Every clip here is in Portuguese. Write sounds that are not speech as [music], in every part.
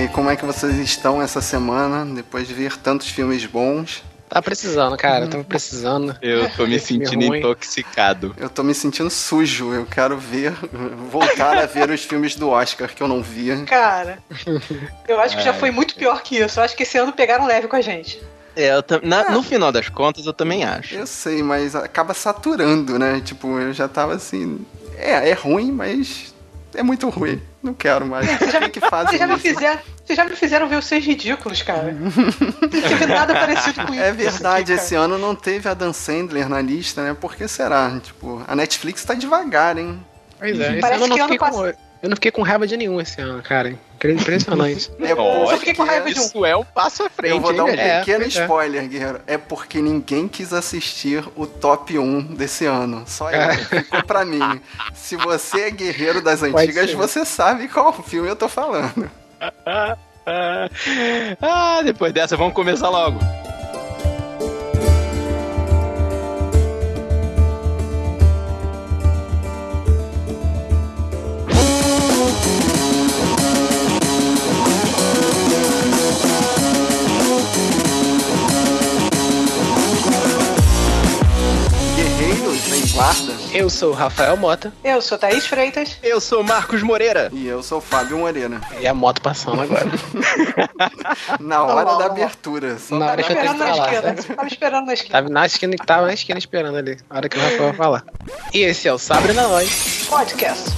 aí, como é que vocês estão essa semana, depois de ver tantos filmes bons? Tá precisando, cara, tava precisando. Eu tô me sentindo ruim. intoxicado. Eu tô me sentindo sujo, eu quero ver, voltar a ver os filmes do Oscar que eu não via. Cara, eu acho que já foi muito pior que isso. Eu acho que esse ano pegaram leve com a gente. É, eu na- no final das contas, eu também acho. Eu sei, mas acaba saturando, né? Tipo, eu já tava assim. É, é ruim, mas é muito ruim. Não quero mais. Que, que fazem Vocês já me isso? fizeram, vocês já me fizeram ver os seus ridículos, cara. Não teve nada parecido com isso. É verdade, aqui, esse ano não teve a Dan Sandler na lista, né? Por que será? Tipo, a Netflix tá devagar, hein? Pois é, esse Parece ano eu não, que ano fiquei com, passado- eu não fiquei com raiva de nenhum esse ano, cara. Impressionante. [laughs] É Eu fiquei com raiva de um. Isso é um passo à frente, Eu vou hein, dar um? É, pequeno é. spoiler, Guerreiro. É porque ninguém quis assistir o top 1 desse ano. Só eu. Ficou pra mim. Se você é guerreiro das antigas, você sabe qual filme eu tô falando. [laughs] Ah, depois dessa, vamos começar logo. Eu sou o Rafael Mota Eu sou Thaís Freitas. Eu sou Marcos Moreira. E eu sou o Fábio Moreira. e a moto passando agora. [laughs] Na hora Não, da não. abertura. Só Na hora que eu tenho Esperando na que falar, esquina. né? Tava esperando na esquina. tava na esquina, tava na esquina esperando ali, a hora que o Rafael vai falar. E esse é o Sabre na Nós. Podcast.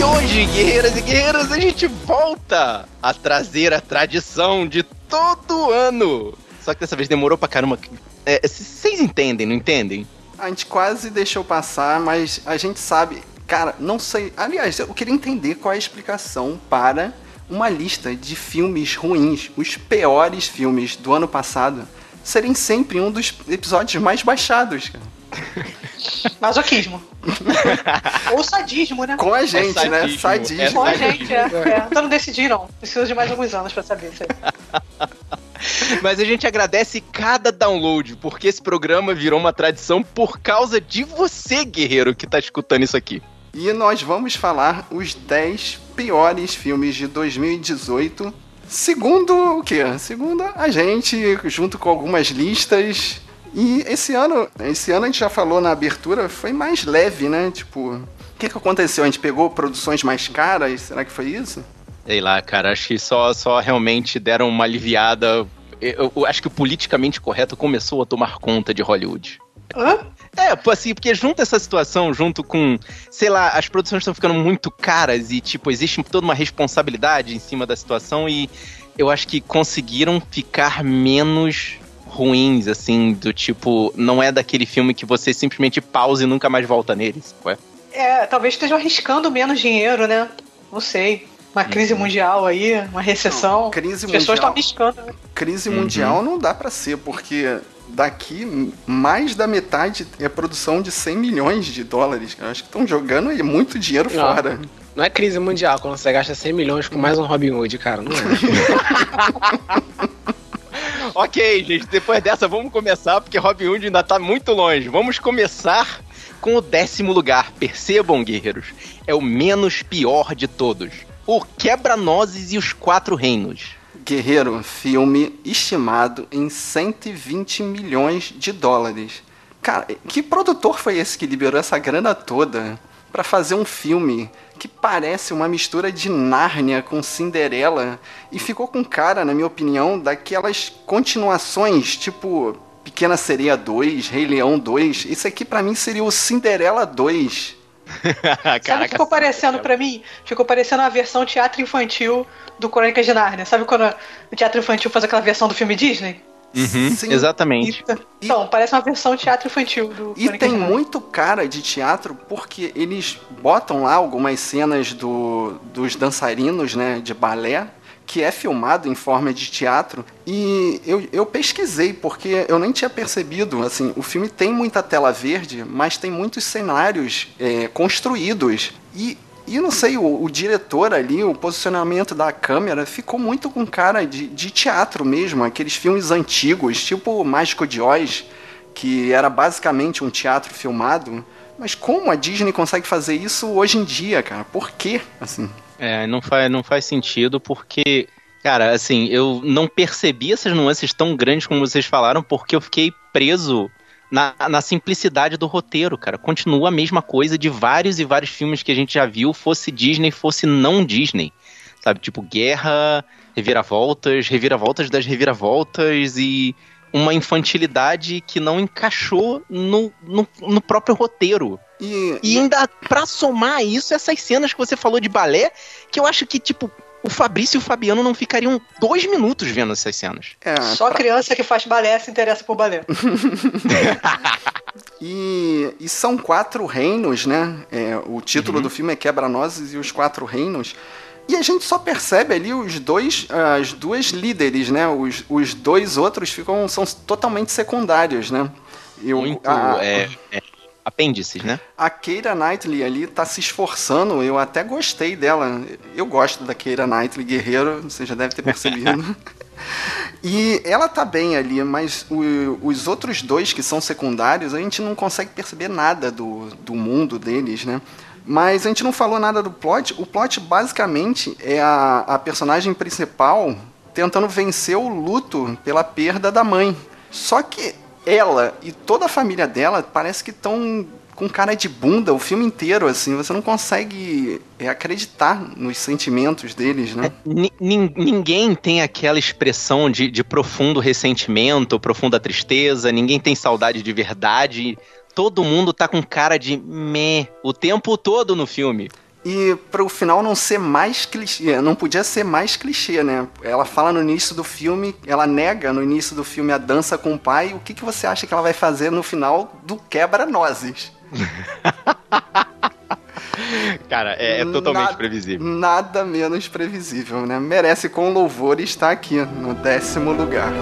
E hoje, guerreiras e guerreiros, a gente volta a trazer a tradição de todo ano. Só que dessa vez demorou pra caramba. É, Vocês entendem, não entendem? A gente quase deixou passar, mas a gente sabe. Cara, não sei. Aliás, eu queria entender qual é a explicação para uma lista de filmes ruins, os piores filmes do ano passado, serem sempre um dos episódios mais baixados, cara. [laughs] Masoquismo. [laughs] Ou sadismo, né? Com a gente, né? sadismo, Sadismo. é Com a gente, é. é. Então não decidi, não. Preciso de mais alguns anos pra saber isso aí. [laughs] Mas a gente agradece cada download, porque esse programa virou uma tradição por causa de você, guerreiro, que tá escutando isso aqui. E nós vamos falar os 10 piores filmes de 2018. Segundo o quê? Segundo a gente, junto com algumas listas. E esse ano, esse ano a gente já falou na abertura, foi mais leve, né? Tipo, o que, que aconteceu? A gente pegou produções mais caras? Será que foi isso? Sei lá, cara, acho que só, só realmente deram uma aliviada. Eu, eu acho que o politicamente correto começou a tomar conta de Hollywood. Hã? É, pô, assim, porque junto essa situação, junto com, sei lá, as produções estão ficando muito caras e, tipo, existe toda uma responsabilidade em cima da situação e eu acho que conseguiram ficar menos ruins, assim, do tipo, não é daquele filme que você simplesmente pausa e nunca mais volta nele, ué. É, talvez estejam arriscando menos dinheiro, né? Não sei. Uma crise mundial aí, uma recessão. Não, crise As pessoas estão arriscando. né? Crise Uhum. mundial não dá pra ser, porque daqui mais da metade é produção de 100 milhões de dólares. Eu acho que estão jogando aí muito dinheiro Não. fora. Não é crise mundial quando você gasta 100 milhões com mais um Robin Hood, cara. Não é. [laughs] Ok, gente, depois dessa vamos começar, porque Robin Hood ainda tá muito longe. Vamos começar com o décimo lugar. Percebam, guerreiros, é o menos pior de todos. O Quebra-Nozes e os Quatro Reinos. Guerreiro, filme estimado em 120 milhões de dólares. Cara, que produtor foi esse que liberou essa grana toda pra fazer um filme que parece uma mistura de Nárnia com Cinderela e ficou com cara, na minha opinião, daquelas continuações tipo Pequena Sereia 2, Rei Leão 2. Isso aqui pra mim seria o Cinderela 2. [laughs] Sabe o que ficou parecendo pra mim? Ficou parecendo a versão teatro infantil do Crônicas de Nárnia. Sabe quando o teatro infantil faz aquela versão do filme Disney? Uhum, Sim. exatamente. Então, parece uma versão teatro infantil do E tem muito cara de teatro porque eles botam lá algumas cenas do, dos dançarinos, né, de balé, que é filmado em forma de teatro. E eu, eu pesquisei porque eu nem tinha percebido. Assim, o filme tem muita tela verde, mas tem muitos cenários é, construídos. E E não sei, o, o, diretor ali, o posicionamento da câmera ficou muito com cara de, de teatro mesmo, aqueles filmes antigos, tipo Mágico de Oz, que era basicamente um teatro filmado. Mas como a Disney consegue fazer isso hoje em dia, cara? Por quê? Assim. É, não faz, não faz sentido porque, cara, assim, eu não percebi essas nuances tão grandes como vocês falaram, porque eu fiquei preso na, na simplicidade do roteiro, cara. Continua a mesma coisa de vários e vários filmes que a gente já viu, fosse Disney, fosse não Disney. Sabe, tipo, guerra, reviravoltas, reviravoltas das reviravoltas e uma infantilidade que não encaixou no, no, no próprio roteiro. E, e ainda pra somar isso, essas cenas que você falou de balé, que eu acho que, tipo, o Fabrício e o Fabiano não ficariam dois minutos vendo essas cenas. É, Só pra... criança que faz balé se interessa por balé. [laughs] e, e, são quatro reinos, né? É, o título uhum. do filme é Quebra-Nozes e os Quatro Reinos. E a gente só percebe ali os dois, as duas líderes, né? Os, os dois outros ficam são totalmente secundários, né? Eu, Muito a, é, é, apêndices, né? A Keira Knightley ali tá se esforçando, eu até gostei dela. Eu gosto da Keira Knightley, guerreiro, você já deve ter percebido. [laughs] e ela tá bem ali, mas o, os outros dois que são secundários, a gente não consegue perceber nada do, do mundo deles, né? Mas a gente não falou nada do plot. O plot basicamente é a, a personagem principal tentando vencer o luto pela perda da mãe. Só que ela e toda a família dela parece que estão com cara de bunda o filme inteiro, assim, você não consegue é, acreditar nos sentimentos deles, né? É, ninguém tem aquela expressão de, de profundo ressentimento, profunda tristeza, ninguém tem saudade de verdade todo mundo tá com cara de meh o tempo todo no filme. E para o final não ser mais clichê, não podia ser mais clichê, né? Ela fala no início do filme, ela nega no início do filme a dança com o pai. O que, que você acha que ela vai fazer no final do Quebra-Nozes? [laughs] Cara, é, é totalmente nada, previsível. Nada menos previsível, né? Merece com louvor estar aqui no décimo lugar.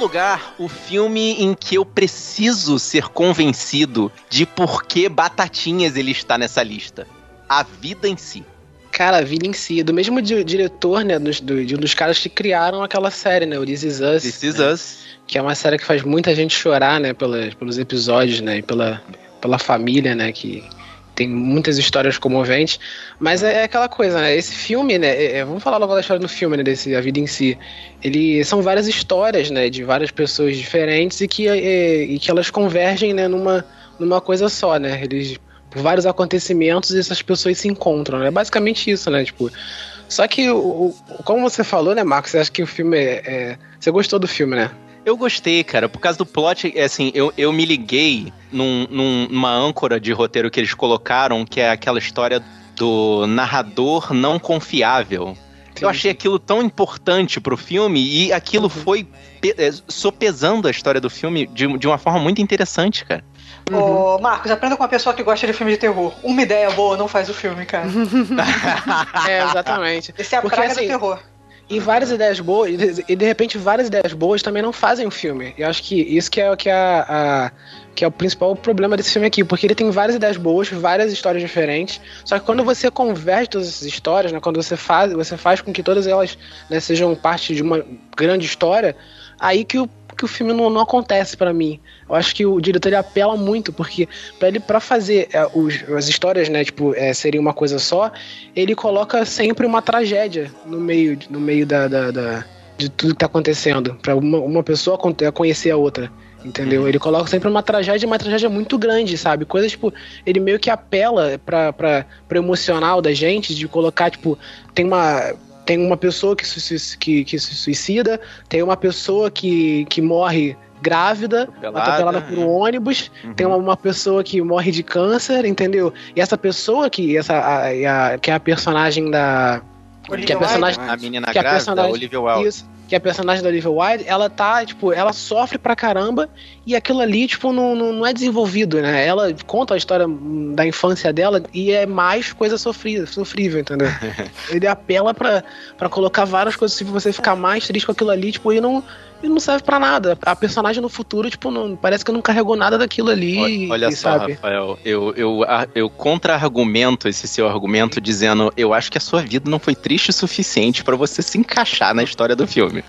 Lugar, o filme em que eu preciso ser convencido de por que Batatinhas ele está nessa lista. A vida em si. Cara, a vida em si. Do mesmo diretor, né? Dos, do, de um dos caras que criaram aquela série, né? O This Is Us. This Is né? Us. Que é uma série que faz muita gente chorar, né? Pelas, pelos episódios, né? E pela, pela família, né? Que, tem muitas histórias comoventes, mas é, é aquela coisa, né? Esse filme, né? É, é, vamos falar logo da história do filme, né? Desse, a vida em si. Ele são várias histórias, né? De várias pessoas diferentes e que, é, e que elas convergem, né? Numa, numa coisa só, né? Eles por vários acontecimentos essas pessoas se encontram, né? É basicamente isso, né? Tipo, só que, o, o, como você falou, né, Marcos? Você acha que o filme é, é, Você gostou do filme, né? Eu gostei, cara, por causa do plot, é assim, eu, eu me liguei num, numa âncora de roteiro que eles colocaram, que é aquela história do narrador não confiável. Eu achei aquilo tão importante pro filme e aquilo uhum. foi é, sopesando a história do filme de, de uma forma muito interessante, cara. Uhum. Ô, Marcos, aprenda com uma pessoa que gosta de filme de terror. Uma ideia boa não faz o filme, cara. [laughs] é, exatamente. Esse é a Porque, praga assim, do terror. E várias ideias boas, e de repente várias ideias boas também não fazem o filme. Eu acho que isso que é, que é, a, que é o principal problema desse filme aqui, porque ele tem várias ideias boas, várias histórias diferentes, só que quando você converge todas essas histórias, né, quando você faz, você faz com que todas elas né, sejam parte de uma grande história, aí que o que o filme não, não acontece para mim. Eu acho que o diretor ele apela muito, porque para ele para fazer é, os, as histórias, né, tipo, é, seria uma coisa só, ele coloca sempre uma tragédia no meio, no meio da, da, da de tudo que tá acontecendo, para uma, uma pessoa conhecer a outra. Entendeu? Ele coloca sempre uma tragédia, uma tragédia muito grande, sabe? Coisas, tipo, ele meio que apela pra, pra, pro emocional da gente, de colocar, tipo, tem uma tem uma pessoa que se, que, que se suicida, tem uma pessoa que, que morre grávida, atropelada por um ônibus, uhum. tem uma, uma, pessoa que morre de câncer, entendeu? E essa pessoa que essa a, a, que é a personagem da que é a personagem a menina que a grávida, personagem, Olivia Wilde. Isso, que é a personagem da Olivia Wilde, ela tá, tipo, ela sofre pra caramba e aquilo ali, tipo, não, não, não é desenvolvido, né? Ela conta a história da infância dela e é mais coisa sofrida, sofrível, entendeu? [laughs] Ele apela pra, pra colocar várias coisas se você ficar mais triste com aquilo ali, tipo, e não, e não serve pra nada. A personagem no futuro, tipo, não, parece que não carregou nada daquilo ali. Olha, olha só, sabe? Rafael, eu, eu, eu contra-argumento esse seu argumento dizendo eu acho que a sua vida não foi triste o suficiente pra você se encaixar na história do filme.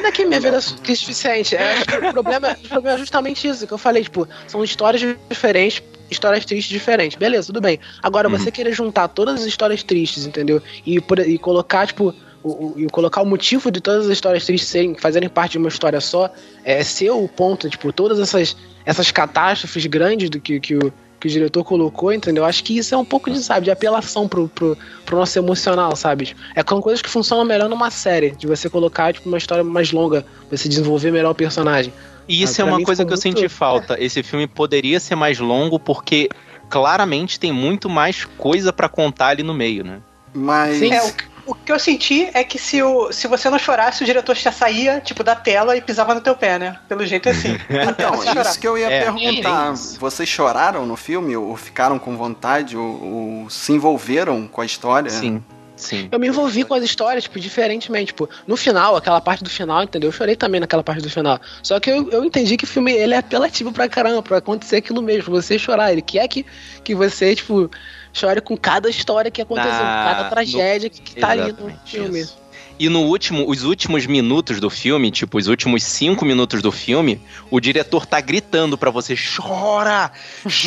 Não é que minha vida é suficiente. É, o, problema, o problema é justamente isso que eu falei, tipo, são histórias diferentes, histórias tristes diferentes. Beleza, tudo bem. Agora, você querer juntar todas as histórias tristes, entendeu? E, e colocar, tipo, o, o- e colocar o motivo de todas as histórias tristes serem, fazerem parte de uma história só, é ser o ponto, tipo, todas essas, essas catástrofes grandes do que, que o que o diretor colocou, entendeu? Acho que isso é um pouco de, sabe, de apelação pro, pro, pro nosso emocional, sabe? É com coisas que funcionam melhor numa série, de você colocar, tipo, uma história mais longa, você desenvolver melhor o personagem. E isso Ah, é uma coisa que ficou eu senti falta. Esse filme poderia ser mais longo porque claramente tem muito mais coisa pra contar ali no meio, né? Mas. Sim. É, o, o que eu senti é que se, o, se você não chorasse, o diretor já saía, tipo, da tela e pisava no teu pé, né? Pelo jeito é assim. [laughs] Então, isso que eu ia É, perguntar. isso. Vocês choraram no filme? Ou ficaram com vontade? Ou, ou se envolveram com a história? Sim, sim. Eu me envolvi com as histórias, tipo, diferentemente. Tipo, no final, aquela parte do final, entendeu? Eu chorei também naquela parte do final. Só que eu, eu entendi que o filme ele é apelativo pra caramba, pra acontecer aquilo mesmo, você chorar. Ele quer que, que você, tipo, chore com cada história que aconteceu, Na- cada tragédia que, que tá ali no Exatamente filme. isso. E no último, os últimos minutos do filme, tipo, os últimos cinco minutos do filme, o diretor tá gritando pra você: chora!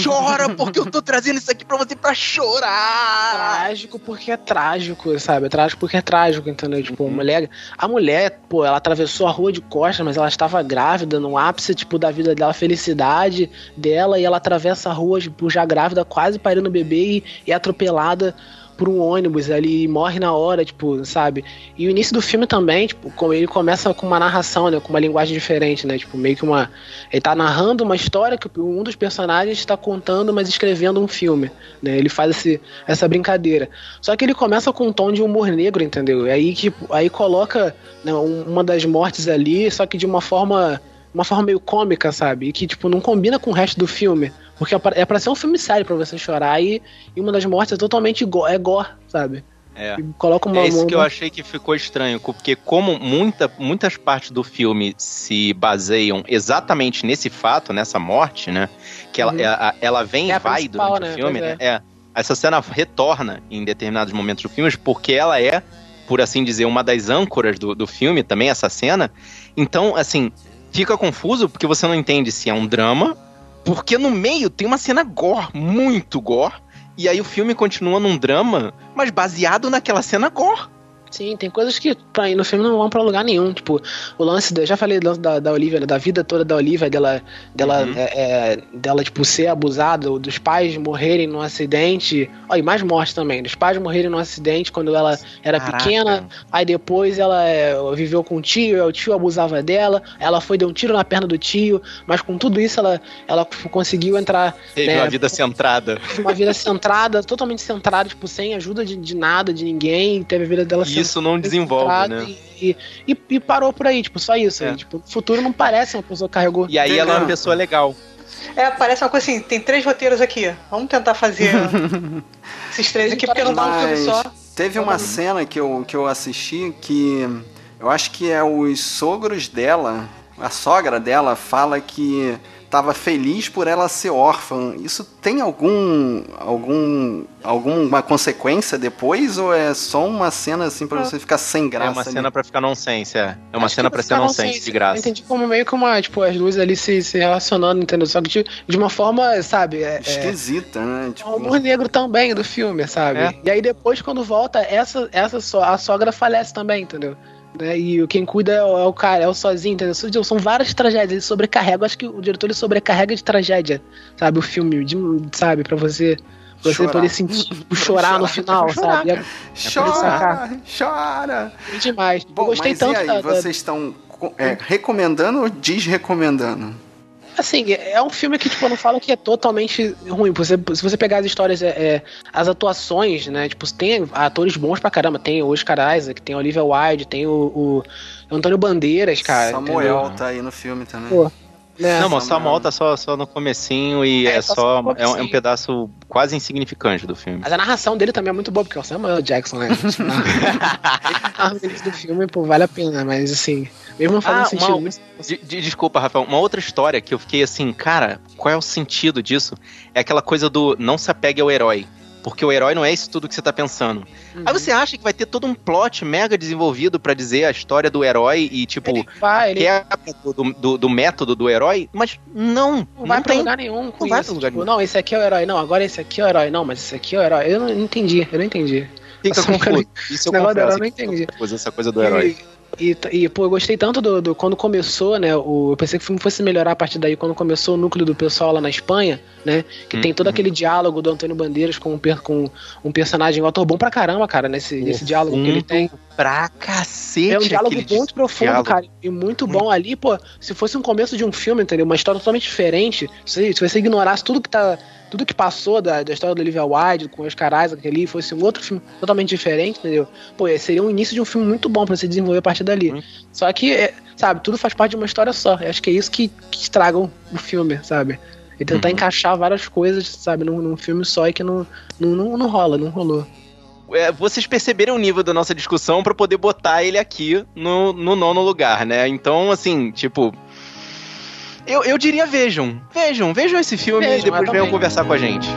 Chora, porque eu tô trazendo isso aqui pra você pra chorar! Trágico porque é trágico, sabe? É trágico porque é trágico, entendeu? Tipo, a mulher. A mulher, pô, ela atravessou a rua de costas, mas ela estava grávida, no ápice, tipo, da vida dela, felicidade dela, e ela atravessa a rua, tipo, já grávida, quase parindo o bebê e, e atropelada por um ônibus ali e morre na hora, tipo, sabe? E o início do filme também, tipo, ele começa com uma narração, né? Com uma linguagem diferente, né? Tipo, meio que uma. Ele tá narrando uma história que um dos personagens está contando, mas escrevendo um filme. Né? Ele faz esse, essa brincadeira. Só que ele começa com um tom de humor negro, entendeu? E aí, tipo, aí coloca né, um- uma das mortes ali, só que de uma forma. Uma forma meio cômica, sabe? E que, tipo, não combina com o resto do filme. Porque é pra- é ser um filme sério pra você chorar e, e uma das mortes é totalmente go é gore, sabe? É. E coloca uma. É isso que eu uma- achei que ficou estranho, porque como muita, muitas partes do filme se baseiam exatamente nesse fato, nessa morte, né? Que ela, Uhum. ela, ela vem e É a vai durante né? o filme, Pois né? É. Essa cena retorna em determinados momentos do filme, porque ela é, por assim dizer, uma das âncoras do, do filme também, essa cena. Então, assim, fica confuso porque você não entende se é um drama, porque no meio tem uma cena gore, muito gore. E aí o filme continua num drama, mas baseado naquela cena gore. Sim, tem coisas que pra ir no filme não vão pra lugar nenhum. Tipo, o lance, da, já falei do lance da, da Olivia, né, da vida toda da Olivia, dela, dela, Uhum. é, é, dela tipo, ser abusada, ou dos pais morrerem num acidente. Ó, e mais morte também. Dos pais morrerem num acidente quando ela era Caraca. pequena. Aí depois ela é, viveu com o tio, o tio abusava dela. Ela foi, deu um tiro na perna do tio. Mas com tudo isso, ela, ela conseguiu entrar Teve né, uma vida centrada. uma vida centrada, totalmente centrada, tipo, sem ajuda de, de nada, de ninguém. Teve a vida dela E isso não desenvolve, né? E, e, e parou por aí, tipo, só isso. É. aí, tipo, no futuro não parece uma pessoa que carregou. E aí ela é uma pessoa legal. É, parece uma coisa assim, tem três roteiros aqui. Vamos tentar fazer [laughs] esses três aqui, porque não dá um filme só. teve uma cena que eu, que eu assisti que eu acho que é os sogros dela, a sogra dela fala que tava feliz por ela ser órfã. Isso tem algum algum alguma consequência depois ou é só uma cena assim pra você ficar sem graça? é uma ali? cena pra ficar nonsense, é. É uma Acho cena pra ser nonsense, nonsense. de Eu graça. entendi como meio que uma, tipo, as luzes ali se, se relacionando, entendeu? Só que de, de uma forma, sabe, é, é, esquisita, né? é um Tipo, humor negro também do filme, sabe? É. E aí depois, quando volta, essa, essa so- a sogra falece também, entendeu? Né? E o- quem cuida é o, é o cara, é o sozinho, entendeu? São- várias tragédias, ele sobrecarrega. Eu acho que o diretor ele sobrecarrega de tragédia, sabe? O filme, de- sabe? Pra você, você Chorar. poder sentir, chorar no final, Chorar. sabe? É, chora, chora. é demais. Bom, eu gostei mas tanto e aí, da- vocês estão é, recomendando ou desrecomendando? Assim, é um filme que, tipo, eu não falo que é totalmente ruim. Você, se você pegar as histórias, é, é, as atuações, né? Tipo, tem atores bons pra caramba. Tem o Oscar Isaac, tem a Olivia Wilde, tem o, o Antônio Bandeiras, cara. Samuel entendeu? tá aí no filme também. Pô, é, não, mas Samuel tá só, só no comecinho e é, é só. é, um, é, um, pedaço quase insignificante do filme. Mas a narração dele também é muito boa, porque é o Samuel Jackson, né? [laughs] do filme, pô, vale a pena, mas assim. Mesmo não fazendo ah, sentido. Uma, de, de, desculpa, Rafael. Uma outra história que eu fiquei assim, cara, qual é o sentido disso? É aquela coisa do não se apegue ao herói. Porque o herói não é isso tudo que você tá pensando. Uhum. Aí você acha que vai ter todo um plot mega desenvolvido para dizer a história do herói e, tipo, ele vai, ele... do, do, do, método do herói, mas não. Não, não vai pra lugar nenhum com não isso. Vai lugar tipo, nenhum. Não, esse aqui é o herói. Não, agora esse aqui é o herói. Não, mas esse aqui é o herói. Eu não entendi, eu não entendi. Fica confuso. [laughs] Isso eu confesso, eu não entendi. Essa coisa do herói. E, e, e, pô, eu gostei tanto do, do, Quando começou, né? O, eu pensei que o filme fosse melhorar a partir daí, quando começou o núcleo do pessoal lá na Espanha, né? Que hum, tem todo hum. aquele diálogo do Antônio Bandeiras com um, com um personagem, um ator bom pra caramba, cara, nesse, nesse diálogo que ele tem. Pra cacete! É um diálogo muito profundo, diálogo. cara. E muito bom hum. ali, pô. Se fosse um começo de um filme, entendeu? Uma história totalmente diferente. Se, se você ignorasse tudo que tá tudo que passou da, da história do Olivia Wilde com os caras ali fosse um outro filme totalmente diferente, entendeu? Pô, seria um início de um filme muito bom para se desenvolver a partir dali. Hum. Só que, é, sabe, tudo faz parte de uma história só. Eu acho que é isso que, que estragam o filme, sabe? E tentar uhum. encaixar várias coisas, sabe, num, num, filme só e que não, não, não, não rola, não rolou. É, vocês perceberam o nível da nossa discussão para poder botar ele aqui no, no nono lugar, né? Então, assim, tipo, eu, eu diria vejam. Vejam, vejam esse filme vejam, e depois venham conversar com a gente.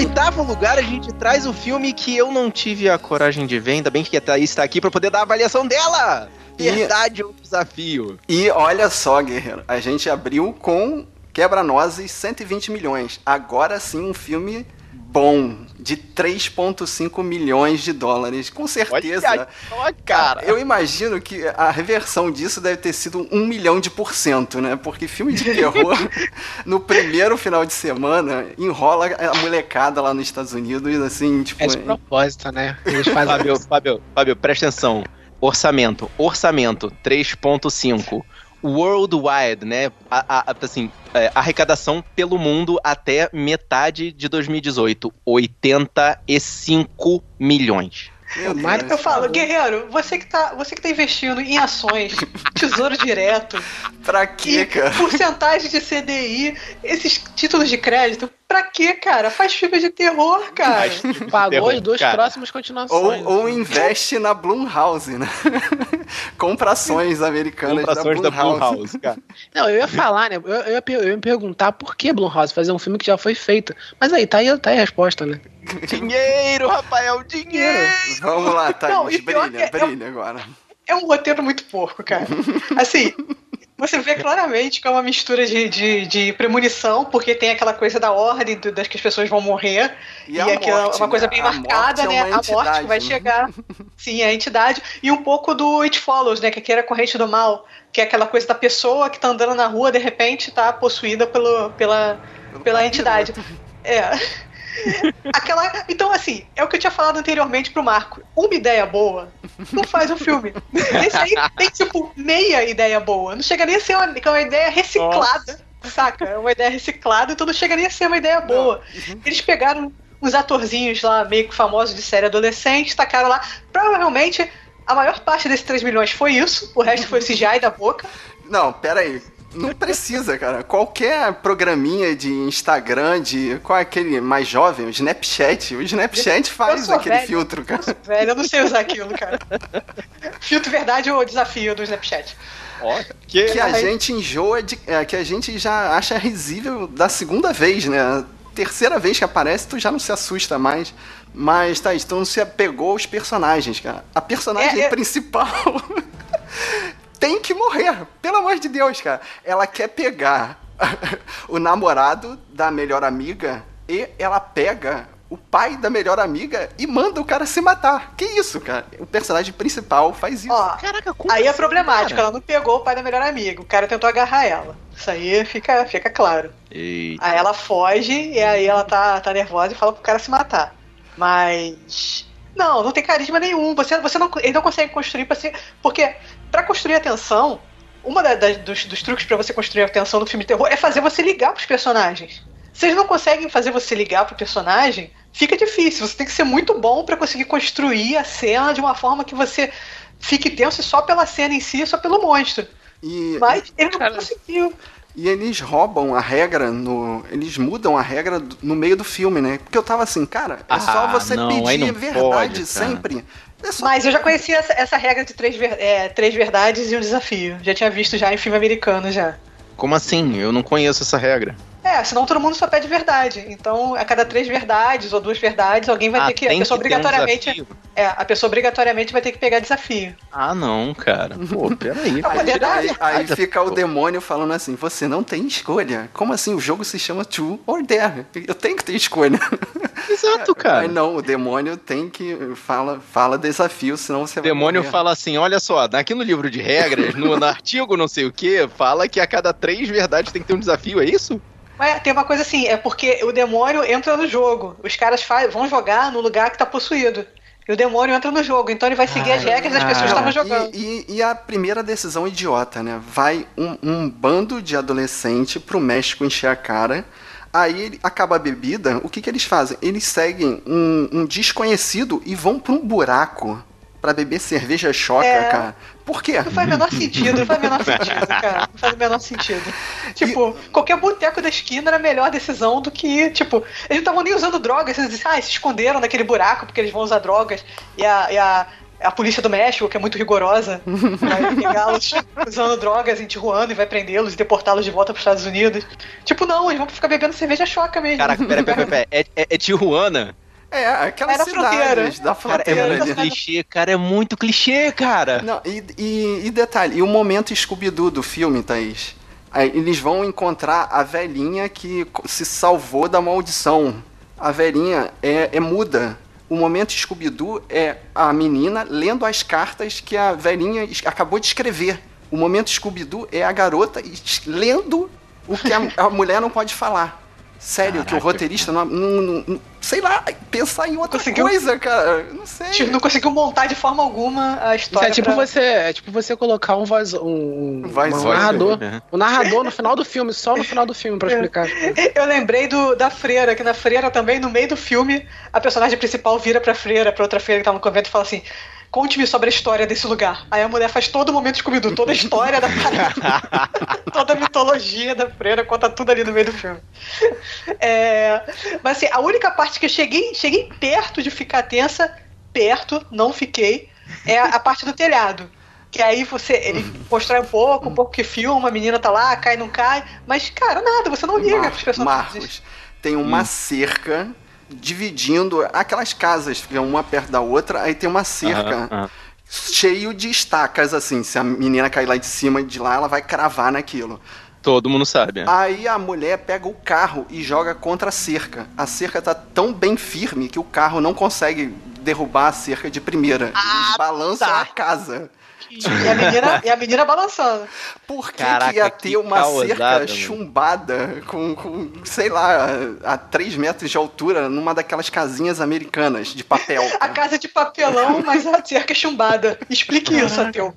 Oitavo lugar, a gente traz o filme que eu não tive a coragem de ver, ainda bem que a Thaís está aqui para poder dar a avaliação dela. Verdade ou desafio? E olha só, guerreiro, a gente abriu com Quebra-Nozes 120 milhões. Agora sim um filme bom, de 3,5 milhões de dólares. Com certeza. Olha, cara. Eu imagino que a reversão disso deve ter sido um milhão de por cento, né? Porque filme de terror, [laughs] no primeiro final de semana, enrola a molecada lá nos Estados Unidos, assim, tipo. É de propósito, né? Eles [laughs] fazem Fábio, Fábio, Fábio, presta atenção. Orçamento, orçamento 3.5. Worldwide, né? A, a, assim, é, arrecadação pelo mundo até metade de 2018, 85 milhões. Mas eu falo, guerreiro, você que tá, você que tá investindo em ações, tesouro direto. pra quê, cara? Porcentagem de CDI, esses títulos de crédito, pra quê, cara? Faz filme de terror, cara. Pagou terror, as duas cara. próximas continuações. Ou, ou investe na Blumhouse, né? [laughs] Compra ações americanas Compra ações da Blumhouse. Da Blumhouse cara. [laughs] Não, eu ia falar, né? Eu, eu, ia, eu ia me perguntar por que Blumhouse fazer um filme que já foi feito. Mas aí, tá aí, tá aí a resposta, né? [laughs] Dinheiro, Rafael, dinheiro! Vamos lá, Thaís, Não, brilha, é, brilha é, agora. É um roteiro muito porco, cara. Assim, você vê claramente que é uma mistura de, de, de, premonição, porque tem aquela coisa da ordem do, das que as pessoas vão morrer. E, e é uma coisa né? bem a marcada, né? É a morte que vai chegar. Sim, a entidade. E um pouco do It Follows, né? Que aqui era a corrente do mal. Que é aquela coisa da pessoa que tá andando na rua, de repente tá possuída pelo, pela, pela entidade. É. [laughs] Aquela. Então, assim, é o que eu tinha falado anteriormente pro Marco. Uma ideia boa não faz um filme. [laughs] Esse aí tem, tipo, meia ideia boa. Não chega nem a ser uma, é uma ideia reciclada. Nossa. Saca? É uma ideia reciclada, então não chega nem a ser uma ideia boa. Uhum. Eles pegaram uns atorzinhos lá, meio que famosos de série adolescente, tacaram lá. Provavelmente a maior parte desses 3 milhões foi isso, o resto foi CGI da boca. Não, pera aí. Não precisa, cara. Qualquer programinha de Instagram, de qual é aquele mais jovem, o Snapchat, o Snapchat faz aquele velho. filtro, cara. Eu velho, eu não sei usar aquilo, cara. [laughs] filtro verdade ou desafio do Snapchat? que, que a gente enjoa de. É, que a gente já acha risível da segunda vez, né? Terceira vez que aparece, tu já não se assusta mais. Mas, tá, então não se apegou aos personagens, cara. A personagem é, é... principal [laughs] tem que morrer. Pelo amor de Deus, cara. Ela quer pegar [laughs] o namorado da melhor amiga e ela pega o pai da melhor amiga e manda o cara se matar. Que isso, cara? O personagem principal faz isso. Ó, Caraca, como aí é assim, problemático, cara? ela não pegou o pai da melhor amiga. O cara tentou agarrar ela. Isso aí fica, fica claro. Eita. Aí ela foge e aí ela tá, tá nervosa e fala pro cara se matar. Mas. Não, não tem carisma nenhum. Você, você não, ele não consegue construir pra ser. Porque, para construir a tensão, uma da, da, dos, dos truques para você construir a tensão do filme de terror é fazer você ligar pros personagens. Se eles não conseguem fazer você ligar pro personagem, fica difícil. Você tem que ser muito bom para conseguir construir a cena de uma forma que você fique tenso só pela cena em si, só pelo monstro. E, Mas ele não cara, conseguiu. E eles roubam a regra no. Eles mudam a regra no meio do filme, né? Porque eu tava assim, cara, é ah, só você não, pedir verdade pode, sempre. É só... Mas eu já conhecia essa, essa regra de três, ver, é, três verdades e um desafio. Já tinha visto já em filme americano já. Como assim? Eu não conheço essa regra. É, senão todo mundo só pede verdade. Então, a cada três verdades ou duas verdades, alguém vai ah, ter que. A pessoa que obrigatoriamente. Um é, a pessoa obrigatoriamente vai ter que pegar desafio. Ah, não, cara. [laughs] Pô, peraí. aí, aí, aí fica o demônio falando assim: você não tem escolha. Como assim? O jogo se chama True or Dare. Eu tenho que ter escolha. [laughs] Exato, cara. Mas não, o demônio tem que. Fala, fala desafio, senão você o vai. O demônio morrer. fala assim: olha só, aqui no livro de regras, no, no [laughs] artigo não sei o que, fala que a cada três verdades tem que ter um desafio, é isso? Mas tem uma coisa assim, é porque o demônio entra no jogo. Os caras vão jogar no lugar que tá possuído. E o demônio entra no jogo, então ele vai seguir ah, as regras das pessoas que estavam jogando. E, e, e, a primeira decisão idiota, né? Vai um, um bando de adolescente pro México encher a cara. Aí acaba a bebida, o que, que eles fazem? Eles seguem um, um desconhecido e vão pra um buraco para beber cerveja choca, é. cara. Por quê? Não faz o menor sentido, não faz o menor sentido, [laughs] cara. Não faz o menor sentido. Tipo, e... qualquer boteco da esquina era a melhor decisão do que, tipo, eles não estavam nem usando drogas, eles diziam, ah, se esconderam naquele buraco porque eles vão usar drogas. E a, e a, a polícia do México, que é muito rigorosa, [laughs] vai pegá-los usando drogas em Tijuana e vai prendê-los e deportá-los de volta para os Estados Unidos. Tipo, não, eles vão ficar bebendo cerveja choca mesmo. Caraca, pera, pera, pera, pera. É, é, é Tijuana? É, aquelas Era cidades da fronteira. Cara, é muito clichê, cara, é muito clichê, cara. Não, e, e, e detalhe, e o momento Scooby-Doo do filme, Thaís? Aí eles vão encontrar a velhinha que se salvou da maldição. A velhinha é, é muda. O momento Scooby-Doo é a menina lendo as cartas que a velhinha acabou de escrever. O momento Scooby-Doo é a garota lendo o que a, a mulher não pode falar. Sério, Caraca, que o roteirista não, não, não, Sei lá, pensar em outra conseguiu, coisa, cara. Não sei. Tipo, não conseguiu montar de forma alguma a história. Isso é tipo, pra... você, é tipo você colocar um voz. Um, voz, um narrador. Né? Um narrador no final do filme, só no final do filme, pra [laughs] explicar. Eu lembrei do, da freira, que na freira também, no meio do filme, a personagem principal vira pra freira, pra outra freira que tá no convento e fala assim conte-me sobre a história desse lugar. Aí a mulher faz todo o momento scooby toda a história da [laughs] toda a mitologia da freira, conta tudo ali no meio do filme. É, mas assim, a única parte que eu cheguei, cheguei perto de ficar tensa, perto, não fiquei, é a, a parte do telhado. Que aí você, ele constrói um pouco, um pouco que filma, a menina tá lá, cai, não cai, mas, cara, nada, você não liga Mar pros personagens. Marcos, tem uma hum. cerca dividindo aquelas casas, ficam uma perto da outra, aí tem uma cerca. Uhum, uhum. Cheio de estacas, assim. Se a menina cair lá de cima e de lá, ela vai cravar naquilo. Todo mundo sabe. É. Aí a mulher pega o carro e joga contra a cerca. A cerca tá tão bem firme que o carro não consegue derrubar a cerca de primeira. Ah, balança tá. a casa. E a menina, e a menina balançando. Por que, Caraca, que ia ter que uma causada, cerca mano. chumbada com, com, sei lá, a 3 metros de altura numa daquelas casinhas americanas de papel? a casa de papelão, mas a cerca chumbada. Explique isso, Ateu.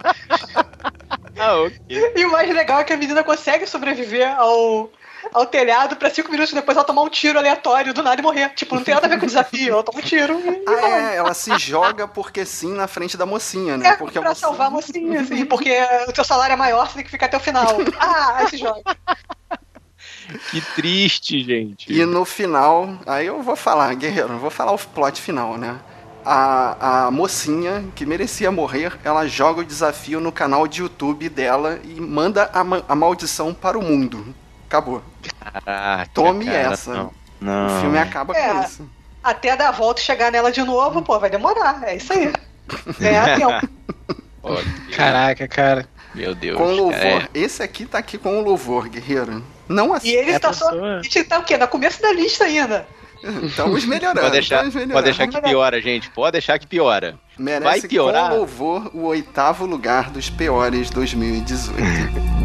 ah, ok. E o mais legal é que a menina consegue sobreviver ao ao telhado pra cinco minutos depois ela tomar um tiro aleatório do nada e morrer. Tipo, não tem nada a ver com o desafio, ela toma um tiro. E ah, é, ela se joga porque sim na frente da mocinha, né? É, porque pra a mocinha... salvar a mocinha, assim, porque o teu salário é maior, você tem que ficar até o final. [laughs] Ah, aí se joga. Que triste, gente. E no final, aí eu vou falar, guerreiro, vou falar o plot final, né? A, a mocinha que merecia morrer, ela joga o desafio no canal de YouTube dela e manda a, a maldição para o mundo. Acabou. Caraca, Tome cara, essa. Não, não. O filme acaba é, com isso. Até dar a volta e chegar nela de novo, pô, vai demorar. É isso aí. É [laughs] tempo. Caraca, cara. Meu Deus. Com louvor. É. Esse aqui tá aqui com o louvor, guerreiro. Não assim. E ele é tá pessoa... só. A gente tá o quê? No começo da lista ainda. Estamos melhorando. Pode deixar, melhorando. Pode deixar que piora, gente. Pode deixar que piora. Merece Vai piorar. com louvor o oitavo lugar dos piores 2018. [laughs]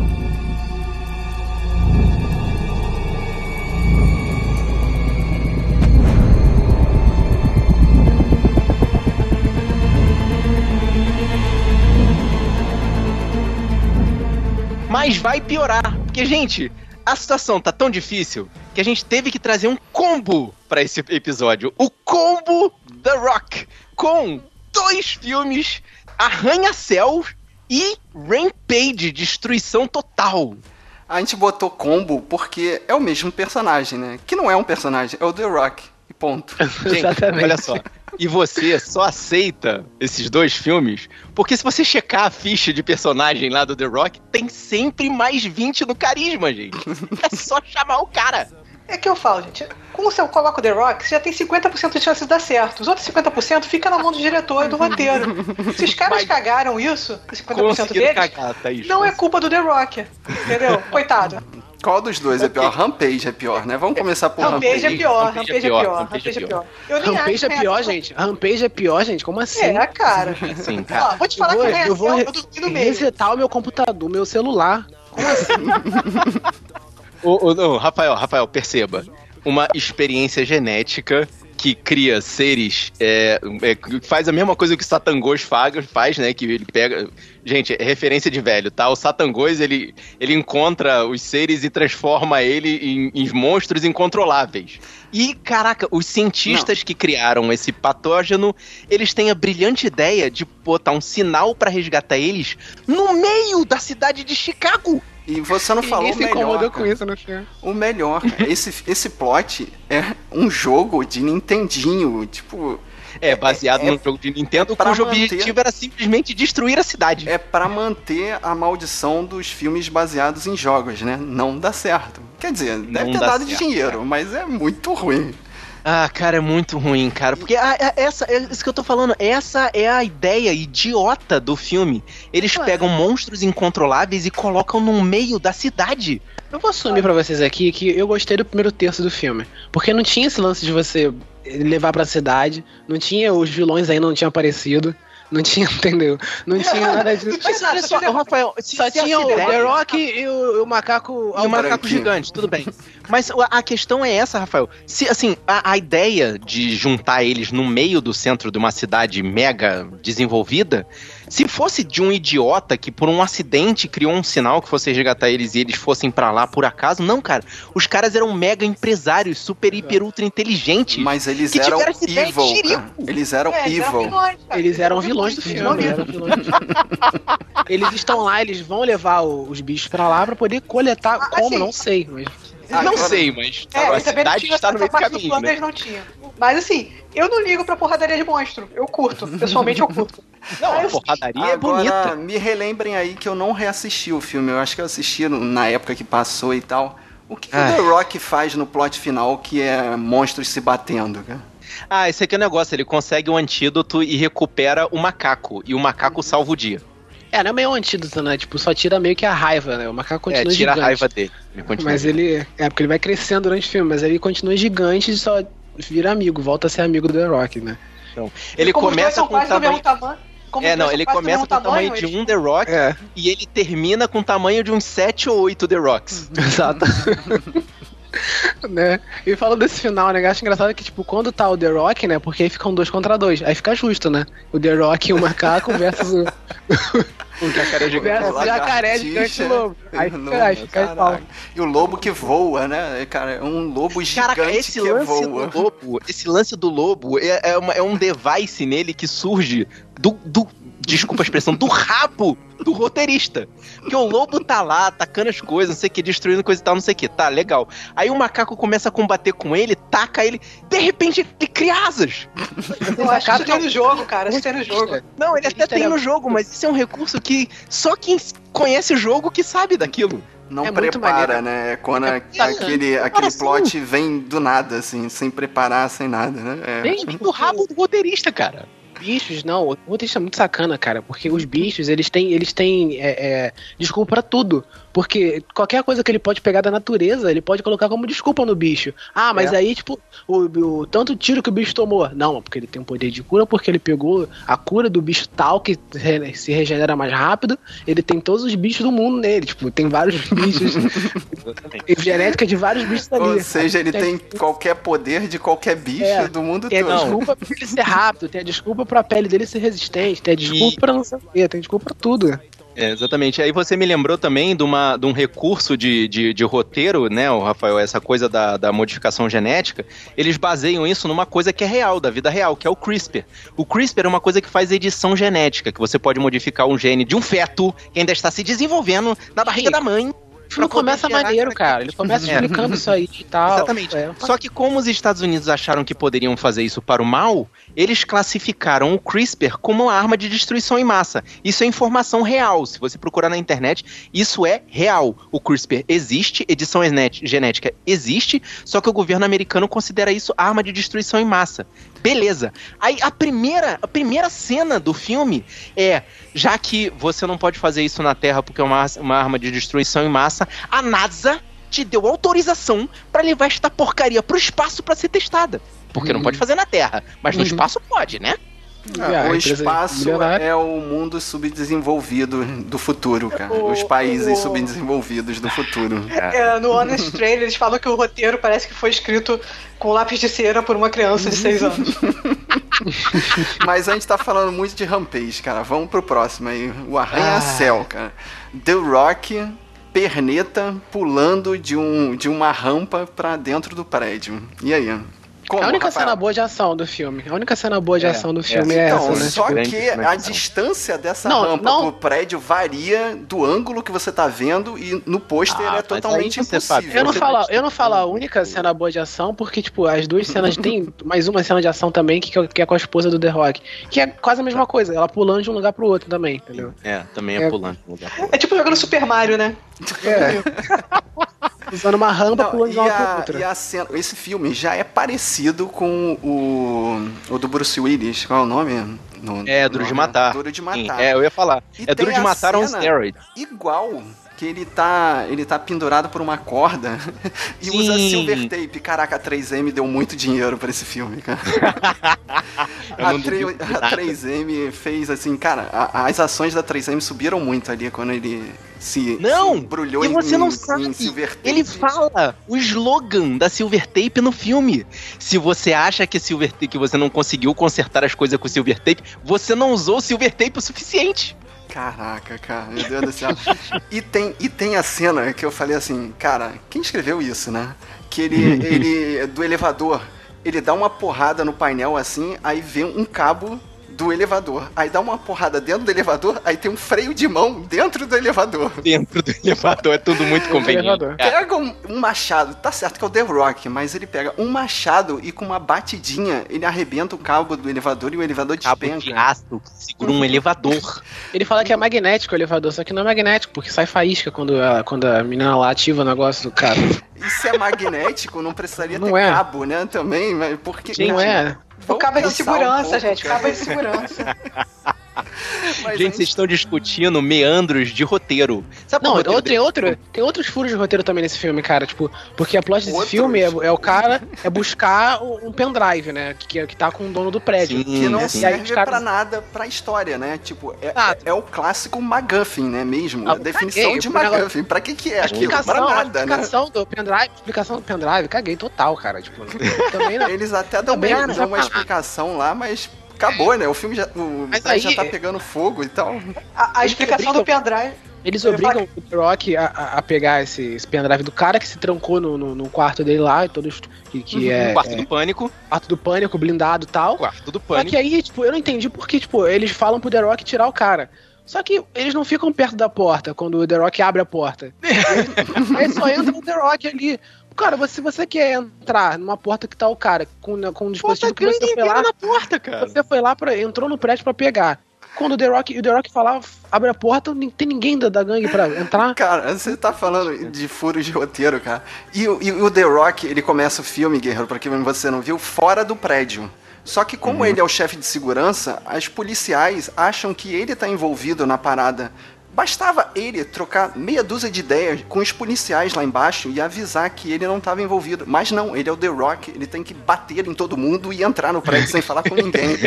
Mas vai piorar. Porque, gente, a situação tá tão difícil que a gente teve que trazer um combo para esse episódio. O combo The Rock. Com dois filmes Arranha-Céu e Rampage, Destruição Total. A gente botou combo porque é o mesmo personagem, né? Que não é um personagem, é o The Rock. E ponto. [laughs] Gente, olha só e você só aceita esses dois filmes porque se você checar a ficha de personagem lá do The Rock, tem sempre mais 20 no carisma, gente. É só chamar o cara. É que eu falo, gente. Como você coloca o The Rock, você já tem 50% de chances de dar certo. Os outros 50% fica na mão do diretor e do roteiro. Se os caras Mas cagaram isso, 50% deles, cagar, não é culpa do The Rock. Entendeu? Coitado. Qual dos dois é pior? Rampage é pior, né? Vamos começar por Rampage. Rampage é pior, Rampage é pior, Rampage é pior. Rampage é pior, gente. Rampage é pior, gente. Como assim? É, cara. Sim, cara. Ó, vou te falar eu vou, que eu vou re resetar o meu computador, meu celular. Como assim? [laughs] o, o, Rafael, Rafael, perceba. Uma experiência genética que cria seres, é, é, faz a mesma coisa que o Satangos faz, né? Que ele pega. Gente, é referência de velho, tá? O Satangos ele, ele encontra os seres e transforma ele em, em monstros incontroláveis. E, caraca, os cientistas Não. que criaram esse patógeno, eles têm a brilhante ideia de botar um sinal para resgatar eles no meio da cidade de Chicago. E você não falou o melhor. com isso no filme. O melhor, [laughs] esse, esse plot é um jogo de Nintendinho, tipo. É, baseado é, num jogo de Nintendo, cujo manter, objetivo era simplesmente destruir a cidade. É para manter a maldição dos filmes baseados em jogos, né? Não dá certo. Quer dizer, deve não ter dado certo, dinheiro, cara. mas é muito ruim. Ah, cara, é muito ruim, cara. Porque a, a, essa, é isso que eu tô falando, essa é a ideia idiota do filme. Eles Ué. pegam monstros incontroláveis e colocam no meio da cidade. Eu vou assumir para vocês aqui que eu gostei do primeiro terço do filme. Porque não tinha esse lance de você levar pra cidade, não tinha, os vilões ainda não tinham aparecido. Não tinha, [laughs] entendeu? Não tinha [laughs] nada disso. Mas olha só, Rafael, só tinha o The Rock e o, o macaco. E o macaco gigante, tudo bem. Mas a questão é essa, Rafael. Se, assim, a, a, ideia de juntar eles no meio do centro de uma cidade mega desenvolvida, se fosse de um idiota que por um acidente criou um sinal que fosse resgatar eles e eles fossem para lá por acaso, não, cara. Os caras eram mega empresários, super, hiper, ultra inteligentes. Mas eles eram evil. Eles eram é, evil. Vilões, eles eram vilões do filme. Eles estão lá, eles vão levar os bichos para lá para poder coletar. Ah, como? Assim, não sei, mas. Ah, não agora... sei, mas é, a cidade está no meio do caminho, do né? não tinha. Mas assim, eu não ligo pra porradaria de monstro. Eu curto. [laughs] Pessoalmente eu curto. Não, a porradaria é bonita. Me relembrem aí que eu não reassisti o filme. Eu acho que eu assisti na época que passou e tal. O que, que o The Rock faz no plot final que é monstros se batendo, cara? Ah, esse aqui é o negócio. Ele consegue um antídoto e recupera o macaco. E o macaco salva o dia. É, não é meio um antídoto, né? Tipo, só tira meio que a raiva, né? O macaco é, continua é, tira gigante. a raiva dele. Ele mas gigante. ele. É, porque ele vai crescendo durante o filme, mas ele continua gigante e só vira amigo, volta a ser amigo do The Rock, né? Então, ele começa com o tamanho... tamanho... Como é, não, ele começa com o tamanho, tamanho de um The Rock é. e ele termina com o tamanho de uns 7 ou 8 The Rocks. [laughs] Exato. [laughs] [laughs] né? E falando desse final, né? Eu acho engraçado que, tipo, quando tá o The Rock, né? Porque aí ficam dois contra dois. Aí fica justo, né? O The Rock e o macaco versus o. [laughs] [laughs] o jacaré gigante. Versus o jacaré gigante lobo. Aí fica, aí fica E o lobo que voa, né? Cara, é um lobo gigante Caraca, esse que lance voa. Do lobo, esse lance do lobo é, é, uma, é um device nele que surge do, do, desculpa a expressão, do rabo do roteirista. Porque o lobo tá lá, atacando as coisas, não sei o que, destruindo coisa e tal, não sei o que. Tá, legal. Aí o macaco começa a combater com ele, taca ele, de repente ele cria asas. Eu acho que isso tem no jogo, cara. Isso tem no jogo. Não, ele até tem no jogo, mas isso é um recurso que só quem conhece o jogo que sabe daquilo. Não é prepara, né? É quando é, aquele, aquele plot vem do nada, assim, sem preparar, sem nada, né? É. Vem do rabo do roteirista, cara. Bichos, não, o roteirista é muito sacana, cara, porque os bichos, eles têm, eles têm é, é, desculpa pra tudo. Porque qualquer coisa que ele pode pegar da natureza, ele pode colocar como desculpa no bicho. Ah, mas é. aí, tipo, o, o, tanto tiro que o bicho tomou. Não, porque ele tem um poder de cura, porque ele pegou a cura do bicho tal que se regenera mais rápido. Ele tem todos os bichos do mundo nele. Tipo, tem vários [laughs] bichos. genética de vários bichos ali. Ou seja, ele tem, tem qualquer poder de qualquer bicho é, do mundo tem todo. Tem a desculpa pra ele ser rápido, tem a desculpa pra pele dele ser resistente, tem a desculpa e... pra não sei o quê, tem desculpa pra tudo. É, exatamente. Aí você me lembrou também de, uma, de um recurso de, de, de roteiro, né, o Rafael, essa coisa da, da modificação genética. Eles baseiam isso numa coisa que é real, da vida real, que é o CRISPR. O CRISPR é uma coisa que faz edição genética, que você pode modificar um gene de um feto que ainda está se desenvolvendo na barriga da mãe não começa maneiro, cara. Ele começa é. explicando isso aí e tal. Exatamente. É. Só que como os Estados Unidos acharam que poderiam fazer isso para o mal, eles classificaram o CRISPR como uma arma de destruição em massa. Isso é informação real. Se você procurar na internet, isso é real. O CRISPR existe, edição genética existe, só que o governo americano considera isso arma de destruição em massa. Beleza. Aí a primeira, a primeira cena do filme é, já que você não pode fazer isso na Terra porque é uma, uma arma de destruição em massa, a NASA te deu autorização para levar esta porcaria pro espaço para ser testada. Porque uhum. não pode fazer na Terra, mas no uhum. espaço pode, né? Ah, o espaço é o mundo subdesenvolvido do futuro, cara. O, Os países o... subdesenvolvidos do futuro. [laughs] É, no Honest Trail eles falam que o roteiro parece que foi escrito com lápis de cera por uma criança de 6 anos. [laughs] Mas a gente tá falando muito de Rampage, cara. Vamos pro próximo aí. O Arranha-Céu, ah. cara. The Rock perneta pulando de, um, de uma rampa pra dentro do prédio. E aí? Como, a única Rafael? cena boa de ação do filme. A única cena boa de é, ação do filme é, é então, essa, né? Só tipo, que a distância dessa não, rampa não... pro prédio varia do ângulo que você tá vendo e no pôster ah, é totalmente impossível. Eu não, falo, eu não falo a única cena boa de ação, porque, tipo, as duas cenas. tem mais uma cena de ação também, que, que é com a esposa do The Rock. Que é quase a mesma coisa, ela pulando de um lugar pro outro também, entendeu? É, também é, é pulando de um lugar pro outro. É tipo jogando Super Mario, né? É. [laughs] [laughs] Usando uma rampa Não, pulando de uma outra. E a cena, esse filme já é parecido com o, o do Bruce Willis. Qual é o nome? No, é, Duro de Matar. Duro de Matar. Sim, é, eu ia falar. E é Duro de Matar on steroid. Igual que ele tá, ele tá pendurado por uma corda [laughs] e Sim. usa silver tape. Caraca, a 3M deu muito dinheiro para esse filme, cara. [laughs] a, 3, a 3M fez assim, cara, a, as ações da 3M subiram muito ali quando ele se, não, se embrulhou e você em, não sabe. em silver tape. Ele fala o slogan da silver tape no filme. Se você acha que silver que você não conseguiu consertar as coisas com silver tape, você não usou silver tape o suficiente. Caraca, cara, meu Deus do céu. [laughs] e, tem, e tem a cena que eu falei assim, cara, quem escreveu isso, né? Que ele, ele do elevador, ele dá uma porrada no painel assim, aí vê um cabo do elevador. Aí dá uma porrada dentro do elevador, aí tem um freio de mão dentro do elevador. Dentro do elevador, é tudo muito conveniente. Pega um, um, machado, tá certo que é o The Rock, mas ele pega um machado e com uma batidinha ele arrebenta o cabo do elevador e o elevador despenca. Cabo de aço que segura um elevador. Ele fala que é magnético o elevador, só que não é magnético, porque sai faísca quando a, quando a menina lá ativa o negócio do cara. Isso é magnético, não precisaria não ter é. cabo, né? Também, mas porque. Não é. O cabo é de segurança, um gente. Cabo é de segurança. [laughs] [laughs] Mas gente, vocês estão discutindo meandros de roteiro. Sabe não, roteiro tem, outro, tem outros furos de roteiro também nesse filme, cara. Tipo, porque a plot desse outros? filme é, é, o cara é buscar um pendrive, né? Que, que tá com o dono do prédio. Sim, que não sim. serve caras... pra nada pra história, né? Tipo, é, ah, é, é, o clássico McGuffin, né? Mesmo. Ah, a definição caguei, de McGuffin. Pra que que é aquilo? Pra nada, a né? explicação né? do pendrive, explicação do pendrive, caguei total, cara. Tipo, também não. [laughs] Eles até dão, dão uma explicação lá, mas acabou, né? O filme já, o aí, já tá pegando fogo e tal. A, a explicação do pendrive. Eles obrigam o The Rock a, a, pegar esse, esse, pendrive do cara que se trancou no, no, no quarto dele lá, todos que, que uhum, é. Quarto é, do pânico. Quarto do pânico, blindado e tal. Quarto do pânico. Só que aí, tipo, eu não entendi porque, tipo, eles falam pro The Rock tirar o cara. Só que eles não ficam perto da porta quando o The Rock abre a porta. [laughs] aí só entra o The Rock ali. Cara, se você quer entrar numa porta que tá o cara com, com um dispositivo que você foi lá. Na porta, cara. Você foi lá, pra, entrou no prédio pra pegar. Quando o The Rock, o The Rock falava, abre a porta, não tem ninguém da, da gangue pra entrar. Cara, você tá falando de furos de roteiro, cara. E, e, e o The Rock, ele começa o filme, Guerreiro, pra quem você não viu, fora do prédio. Só que como uhum. ele é o chefe de segurança, as policiais acham que ele tá envolvido na parada. Bastava ele trocar meia dúzia de ideias com os policiais lá embaixo e avisar que ele não estava envolvido. Mas não, ele é o The Rock, ele tem que bater em todo mundo e entrar no prédio sem falar com ninguém. [laughs]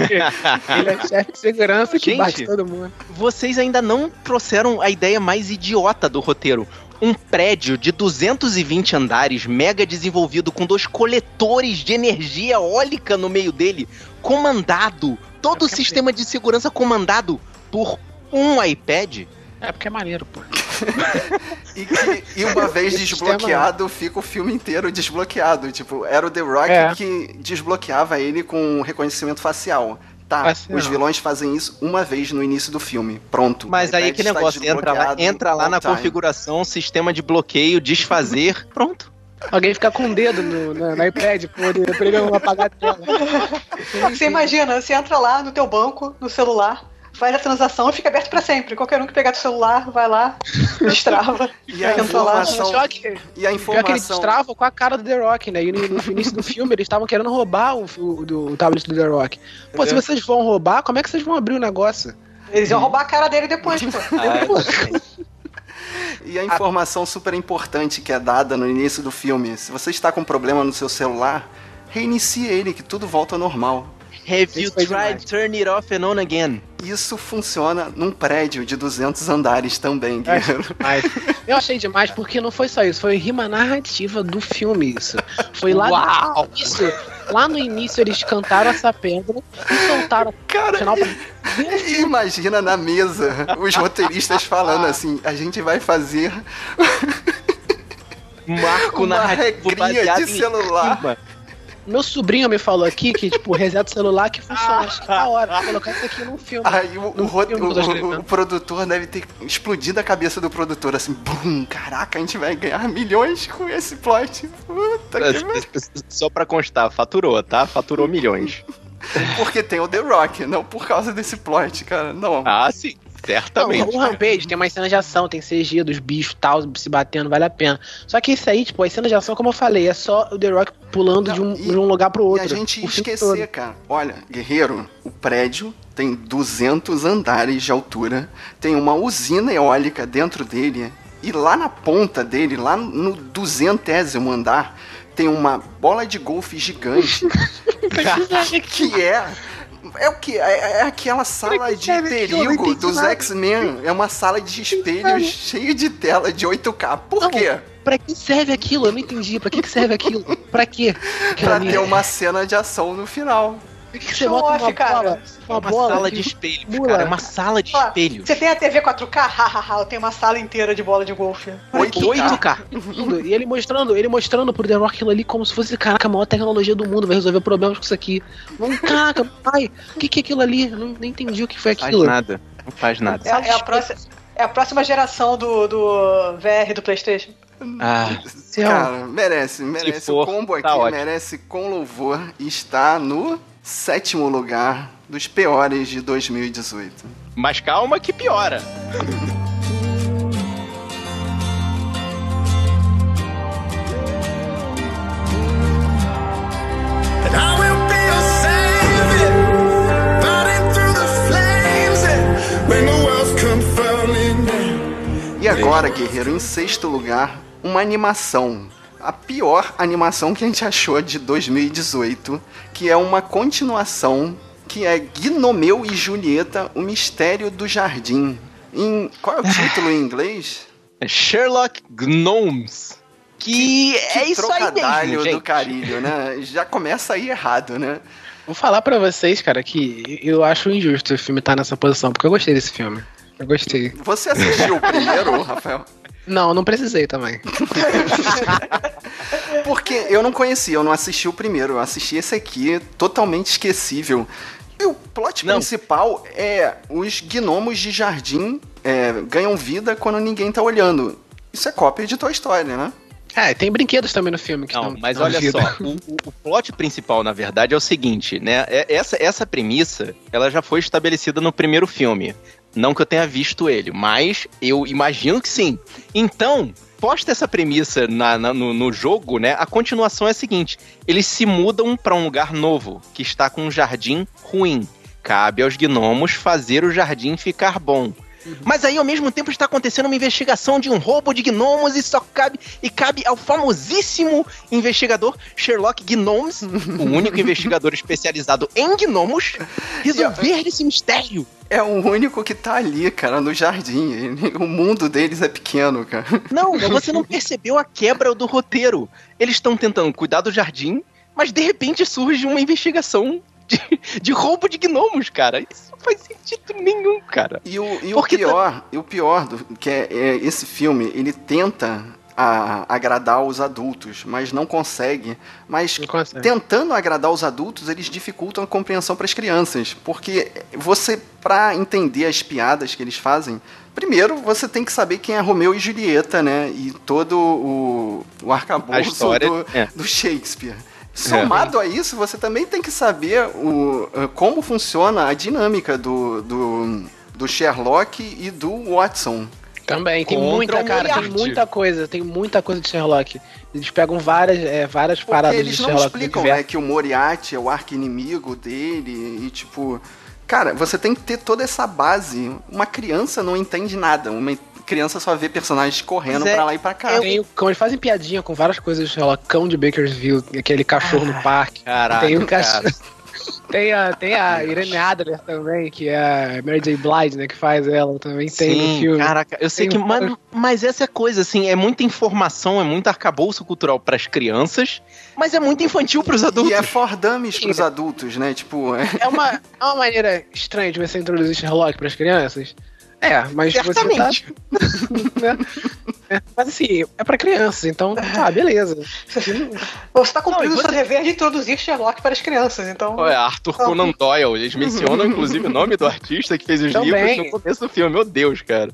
ele é chefe de segurança que Gente, bate todo mundo. Vocês ainda não trouxeram a ideia mais idiota do roteiro um prédio de 220 andares, mega desenvolvido, com dois coletores de energia eólica no meio dele, comandado, todo o sistema de segurança comandado por um iPad. É porque é maneiro, pô. [laughs] e, que, e uma vez desbloqueado, fica o filme inteiro desbloqueado. Tipo, era o The Rock é. que desbloqueava ele com reconhecimento facial. Tá, os vilões fazem isso uma vez no início do filme. Pronto. Mas aí que negócio, entra lá, entra lá na time. configuração, sistema de bloqueio, desfazer, [laughs] pronto. Alguém ficar com o dedo no, no, no iPad pra ele não apagar a tela. Você imagina, você entra lá no teu banco, no celular, faz a transação e fica aberto para sempre. Qualquer um que pegar do celular, vai lá, [laughs] destrava. e a informação... Lá. Que, e a informação... que ele destrava com a cara do The Rock, né? E no, no início do filme eles estavam querendo roubar o, o, do, o tablet do The Rock. Pô, é. se vocês vão roubar, como é que vocês vão abrir o negócio? Eles iam roubar a cara dele depois, pô. [laughs] Ah, e a informação super importante que é dada no início do filme: se você está com um problema no seu celular, reinicie ele, que tudo volta ao normal. Have you tried turn it off and on again? Isso funciona num prédio de 200 andares também, Guerreiro. [laughs] Eu achei demais porque não foi só isso, foi rima narrativa do filme isso. Foi lá Uau. no início, lá no início eles cantaram essa pedra e soltaram Cara, final pra... imagina na mesa os roteiristas falando assim, a gente vai fazer marco na regrinha de celular. Meu sobrinho me falou aqui que, tipo, [laughs] reseta o celular que funciona. Acho que tá hora. colocar isso aqui num filme. Aí o, o, filme o, o, produtor deve ter explodido a cabeça do produtor, assim, bum, caraca, a gente vai ganhar milhões com esse plot. Puta que Só pra constar, faturou, tá? Faturou milhões. Porque tem o The Rock, não por causa desse plot, cara. Não. Ah, sim. Certamente. Não, o Rampage tem uma cena de ação, tem CG dos bichos tal, se batendo, vale a pena. Só que isso aí, tipo, as cenas de ação, como eu falei, é só o The Rock pulando não, de, um, e, de um lugar pro outro. E a gente ia esquecer, cara. Olha, Guerreiro, o prédio tem 200 andares de altura, tem uma usina eólica dentro dele, e lá na ponta dele, lá no duzentésimo andar, tem uma bola de golfe gigante [laughs] que é é o que? É, é, aquela sala de perigo dos X-Men. É uma sala de espelhos cheia de tela de 8K. Por não, quê? Pra que serve aquilo? Eu não entendi. Pra que serve aquilo? Pra quê? pra ter uma cena de ação no final. Por que, que você bota uma cara. bola? Uma, uma bola sala de espelhos, cara. É uma sala de espelhos. Você tem a TV 4K? Hahaha, eu tenho uma sala inteira de bola de golfe. 8K. 8K. e ele mostrando, ele mostrando pro The Rock aquilo ali como se fosse, caraca, a maior tecnologia do mundo, vai resolver problemas com isso aqui. Vamos, caraca, [laughs] pai, o que, que é aquilo ali? Eu não, nem entendi o que foi aquilo. Não faz nada. Não faz nada. É, é, a, próxima, é a próxima geração do, do VR do Playstation. Ah, cara, merece, merece. For, o combo tá aqui merece com louvor está no sétimo lugar dos piores de 2018. Mas calma que piora. E agora, guerreiro, em sexto lugar, uma animação a pior animação que a gente achou de 2018, que é uma continuação que é Gnomeu e Julieta, o mistério do jardim. Em, qual é o título em inglês? É Sherlock Gnomes. Que, que, que é isso aí mesmo, gente. do carilho, né? Já começa aí errado, né? Vou falar para vocês, cara, que eu acho injusto o filme estar tá nessa posição, porque eu gostei desse filme. Eu gostei. Você assistiu o primeiro, Rafael? Não, não precisei também. [laughs] Porque eu não conhecia, eu não assisti o primeiro, eu assisti esse aqui, totalmente esquecível. E o plot não. principal é os gnomos de jardim é, ganham vida quando ninguém tá olhando. Isso é cópia de Toy Story, né? É, tem brinquedos também no filme que não. mas olha vida. só, o, o, plot principal, na verdade, é o seguinte, né? É, essa, essa premissa, ela já foi estabelecida no primeiro filme. Não que eu tenha visto ele, mas eu imagino que sim. Então, posta essa premissa na, na, no, no, jogo, né? A continuação é a seguinte: eles se mudam para um lugar novo que está com um jardim ruim. Cabe aos gnomos fazer o jardim ficar bom. Uhum. Mas aí, ao mesmo tempo, está acontecendo uma investigação de um roubo de gnomos e só cabe e cabe ao famosíssimo investigador Sherlock Gnomes, o único [laughs] investigador especializado em gnomos, resolver esse mistério. É o único que tá ali, cara, no jardim. O mundo deles é pequeno, cara. Não, você não [laughs] percebeu a quebra do roteiro. Eles estão tentando cuidar do jardim, mas de repente surge uma investigação de, de roubo de gnomos, cara. Isso faz sentido nenhum, cara. E o, e o pior, tá... e o pior do, que é, é, esse filme, ele tenta a, agradar os adultos, mas não consegue. Mas não consegue. tentando agradar os adultos, eles dificultam a compreensão para as crianças, porque você para entender as piadas que eles fazem, Primeiro, você tem que saber quem é Romeu e Julieta, né? E todo o, o arcabouço do, é. do Shakespeare. Somado é. a isso, você também tem que saber o, eh, como funciona a dinâmica do, do, do Sherlock e do Watson. Também, tem muita, cara, tem muita coisa, tem muita coisa de Sherlock. Eles pegam várias, é, várias Porque paradas de Sherlock. Eles não explicam, né, que o Moriarty é o arco-inimigo dele e, tipo... Cara, você tem que ter toda essa base. Uma criança não entende nada. Uma criança só vê personagens correndo é, pra lá e pra cá. Tem, como eles fazem piadinha com várias coisas, sei lá, cão de Bakersville, aquele cachorro ah, no parque. Caraca, tem o cachorro. [laughs] Tem a, tem a Irene Adler também, que é a Mary J. Blige, né? Que faz ela também. Tem Sim, no filme. Caraca, eu sei tem que. Um... Mas, mas essa é a coisa, assim, é muita informação, é muito arcabouço cultural para as crianças, mas é muito infantil para os adultos. E é for dummies pros adultos, né? Tipo. É... é, uma, é uma maneira estranha de você introduzir Sherlock para as crianças. É, mas Certamente. você tá... [laughs] é, mas assim, é pra crianças, então tá, beleza. [laughs] Você tá cumprindo o seu dever de introduzir Sherlock para as crianças, então... É, Arthur então... Conan Doyle, eles mencionam [laughs] inclusive o nome do artista que fez os Também. livros no começo do filme, meu Deus, cara.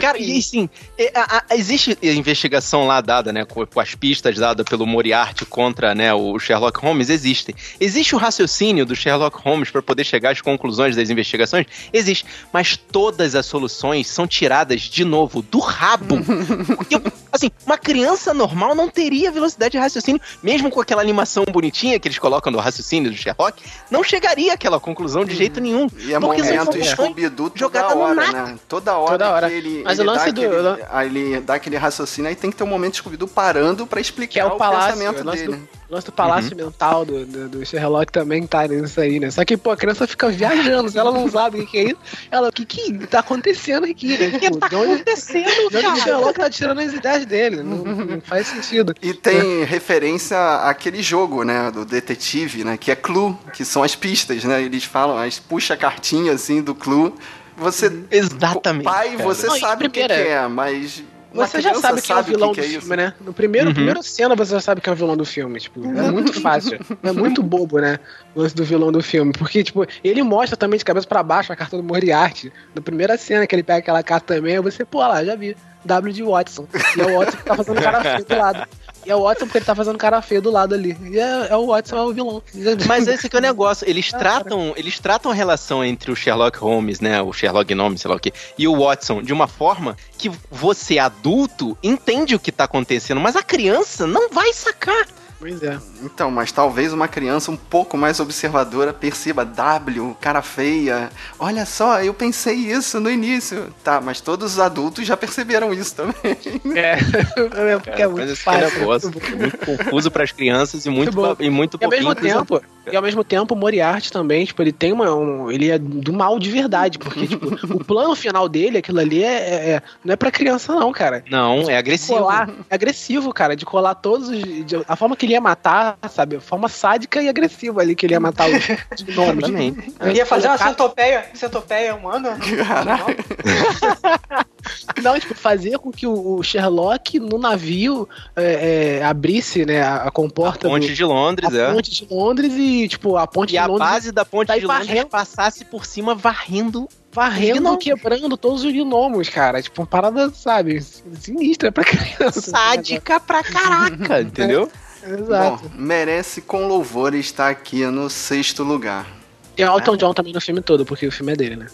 Cara, e assim, é, a, a, existe investigação lá dada, né, com, com, as pistas dadas pelo Moriarty contra, né, o Sherlock Holmes, existem. Existe o raciocínio do Sherlock Holmes para poder chegar às conclusões das investigações? Existe, mas todas as soluções são tiradas de novo do rabo. [laughs] Porque, assim, uma criança normal não teria velocidade de raciocínio, mesmo com aquela animação bonitinha que eles colocam no raciocínio do Sherlock, não chegaria àquela conclusão de jeito nenhum. E é porque momento Scooby-Doo toda hora, né? Toda hora, toda hora. que ele, Mas ele, o lance dá do... aquele, ele dá aquele raciocínio, aí tem que ter um momento Scooby-Doo parando para explicar que é o, o palácio, pensamento dele. Do o lance do palácio uhum. mental do, do, do Sherlock também tá nisso aí, né? Só que, pô, a criança fica viajando, se ela não sabe o que, é isso, ela, o que que tá acontecendo aqui, né? O que tá acontecendo, cara? O Sherlock tá tirando as ideias dele, não, não faz sentido. E tem é. referência àquele jogo, né, do detetive, né, que é Clue, que são as pistas, né? Eles falam, as puxa cartinha assim do Clue. Você, Exatamente. Pai, cara. você não, sabe o que, que é, mas você já sabe quem é o vilão que que do é filme, né? No primeiro, uhum. primeira cena você já sabe quem é o vilão do filme. Tipo, é muito [laughs] fácil. é muito bobo, né? O lance do vilão do filme. Porque, tipo, ele mostra também de cabeça para baixo a carta do Moriarty. Na primeira cena que ele pega aquela carta também, você, pô, lá, já vi. W de Watson. E é o Watson que tá fazendo cara [laughs] feio do lado. E é o Watson porque ele tá fazendo cara feio do lado ali. E é, é o Watson, é o vilão. Mas esse que é o negócio. Eles [laughs] é, tratam, eles tratam a relação entre o Sherlock Holmes, né? O Sherlock Gnomes, sei lá o quê, e o Watson de uma forma que você, adulto, entende o que tá acontecendo, mas a criança não vai sacar. Pois é. Então, mas talvez uma criança um pouco mais observadora perceba W, cara feia. Olha só, eu pensei isso no início. Tá, mas todos os adultos já perceberam isso também. É, [laughs] é porque é muito fácil. É muito, muito confuso para as crianças e muito, muito e muito e ao mesmo tempo, e ao mesmo tempo, o Moriarty também, tipo, ele tem uma. Um, ele é do mal de verdade, porque, tipo, [laughs] o plano final dele, aquilo ali, é, é, é não é pra criança, não, cara. Não, é agressivo. Colar, é agressivo, cara, de colar todos os. De, a forma que ele ia matar, sabe? A forma sádica e agressiva ali que ele ia matar os [laughs] gnomos. Ele ia fazer uma centopeia, centopeia humana. [laughs] Não, tipo, fazer com que o Sherlock no navio é, é, abrisse, né, a, comporta. A ponte do, de Londres, a é. ponte de Londres e, tipo, a ponte e de Londres. a base da ponte de Londres varrendo, passasse por cima varrendo. Varrendo, quebrando todos os gnomos, cara. Tipo, uma parada, sabe, sinistra pra criança. Sádica pra caraca, [laughs] entendeu? Exato. Bom, merece com louvor estar aqui no sexto lugar. E Elton é. John também no filme todo, porque o filme é dele, né?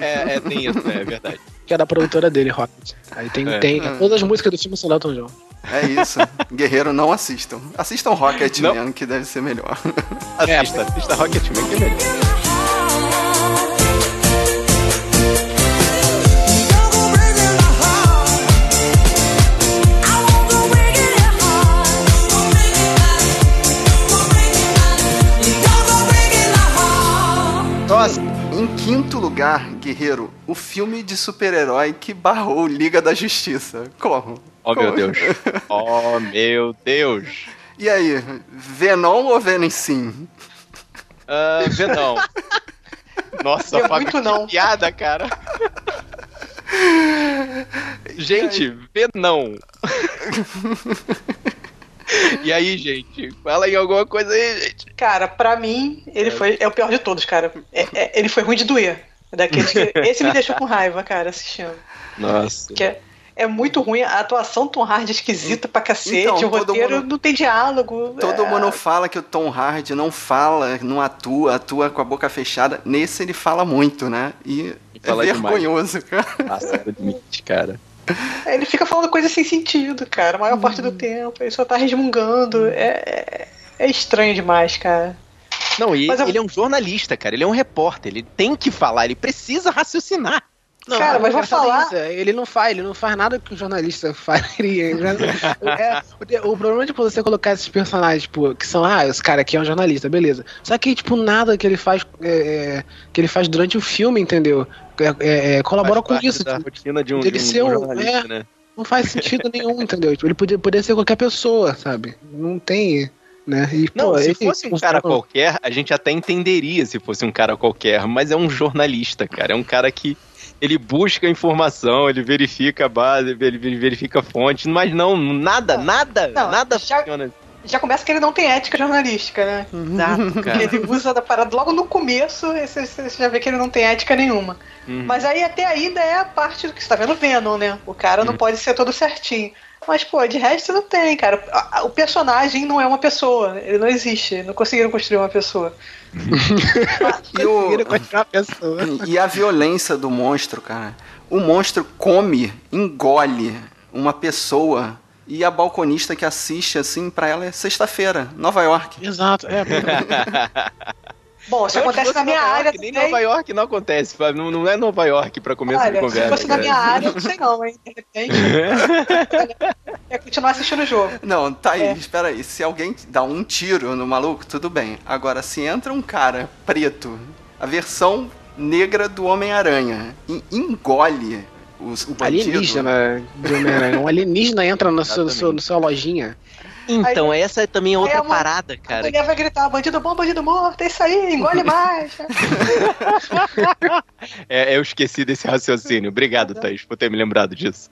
É, é, tem isso, é verdade. Que é da produtora dele, Rocket. Aí tem, é. tem todas as músicas do filme são Elton John. É isso. Guerreiro, não assistam. Assistam Rocketman, que deve ser melhor. Assista, é. assista Rocketman, que é melhor. Quinto lugar, Guerreiro, o filme de super-herói que barrou Liga da Justiça. Como? Oh, Como? meu Deus. [laughs] Oh, meu Deus. E aí, Venom ou Venom sim? Uh, Venom. Nossa, é muito não. piada, cara. [laughs] Gente, Venom. [laughs] [laughs] E aí, gente? Fala aí alguma coisa aí, gente. Cara, pra mim, ele foi. É o pior de todos, cara. É, é, ele foi ruim de doer. Daqueles que, [laughs] esse me deixou com raiva, cara, assistindo. Nossa. Que é, é muito ruim, a atuação Tom Hardy é esquisita pra cacete, então, o roteiro mundo, não tem diálogo. Todo é... mundo fala que o Tom Hardy não fala, não atua, atua com a boca fechada. Nesse ele fala muito, né? E é vergonhoso, demais. cara. Passa do limite, cara. [laughs] Ele fica falando coisas sem sentido, cara, a maior parte do uhum. tempo. Ele só tá resmungando. É, é, é estranho demais, cara. Não, e ele, eu... ele é um jornalista, cara. Ele é um repórter. Ele tem que falar, ele precisa raciocinar. Não, cara, mas vai falar. Isso, ele não faz, ele não faz nada que o jornalista faria. [laughs] é, o, o, problema é tipo, você colocar esses personagens, tipo, que são, ah, esse cara aqui é um jornalista, beleza. Só que, tipo, nada que ele faz é, é que ele faz durante o filme, entendeu? É, é, é colabora com isso. Da tipo, rotina de um, de um, ser um jornalista, é, né? Não faz sentido nenhum, entendeu? Tipo, ele poderia, poderia ser qualquer pessoa, sabe? Não tem. Né? E, não, pô, se fosse um cara qualquer, a gente até entenderia se fosse um cara qualquer, mas é um jornalista, cara. É um cara que ele busca informação, ele verifica a base, ele verifica a fonte, mas não, nada, nada, não, nada já, funciona. Já começa que ele não tem ética jornalística, né? Exato, [laughs] cara. Ele usa da parada logo no começo, você, você já vê que ele não tem ética nenhuma. Uhum. Mas aí até ainda é a parte do que você tá vendo Venom, né? O cara não uhum. pode ser todo certinho. Mas, pô, de resto não tem, cara. O personagem não é uma pessoa. Ele não existe. Não conseguiram construir uma pessoa. [laughs] e, o... e a violência do monstro, cara. O monstro come, engole uma pessoa e a balconista que assiste, assim, pra ela é sexta-feira, Nova York. Exato, é. [laughs] Bom, se acontece na minha área. nem Nova York não acontece. Não, não é Nova York pra começo Olha, de conversa. Se fosse na minha área, não sei não, hein? De repente. [laughs] é continuar assistindo o jogo. Não, tá aí, é. espera aí. Se alguém dá um tiro no maluco, tudo bem. Agora, se entra um cara preto, a versão negra do Homem-Aranha, e engole os, o bandido... Alienígena do Homem-Aranha. Um alienígena entra na sua, sua, sua lojinha. Então, aí, essa é também outra uma, parada, cara. A mulher vai gritar, bandido bom, bandido morto, é isso aí, engole [laughs] mais. [laughs] é, eu esqueci desse raciocínio. Obrigado, Thaís, por ter me lembrado disso.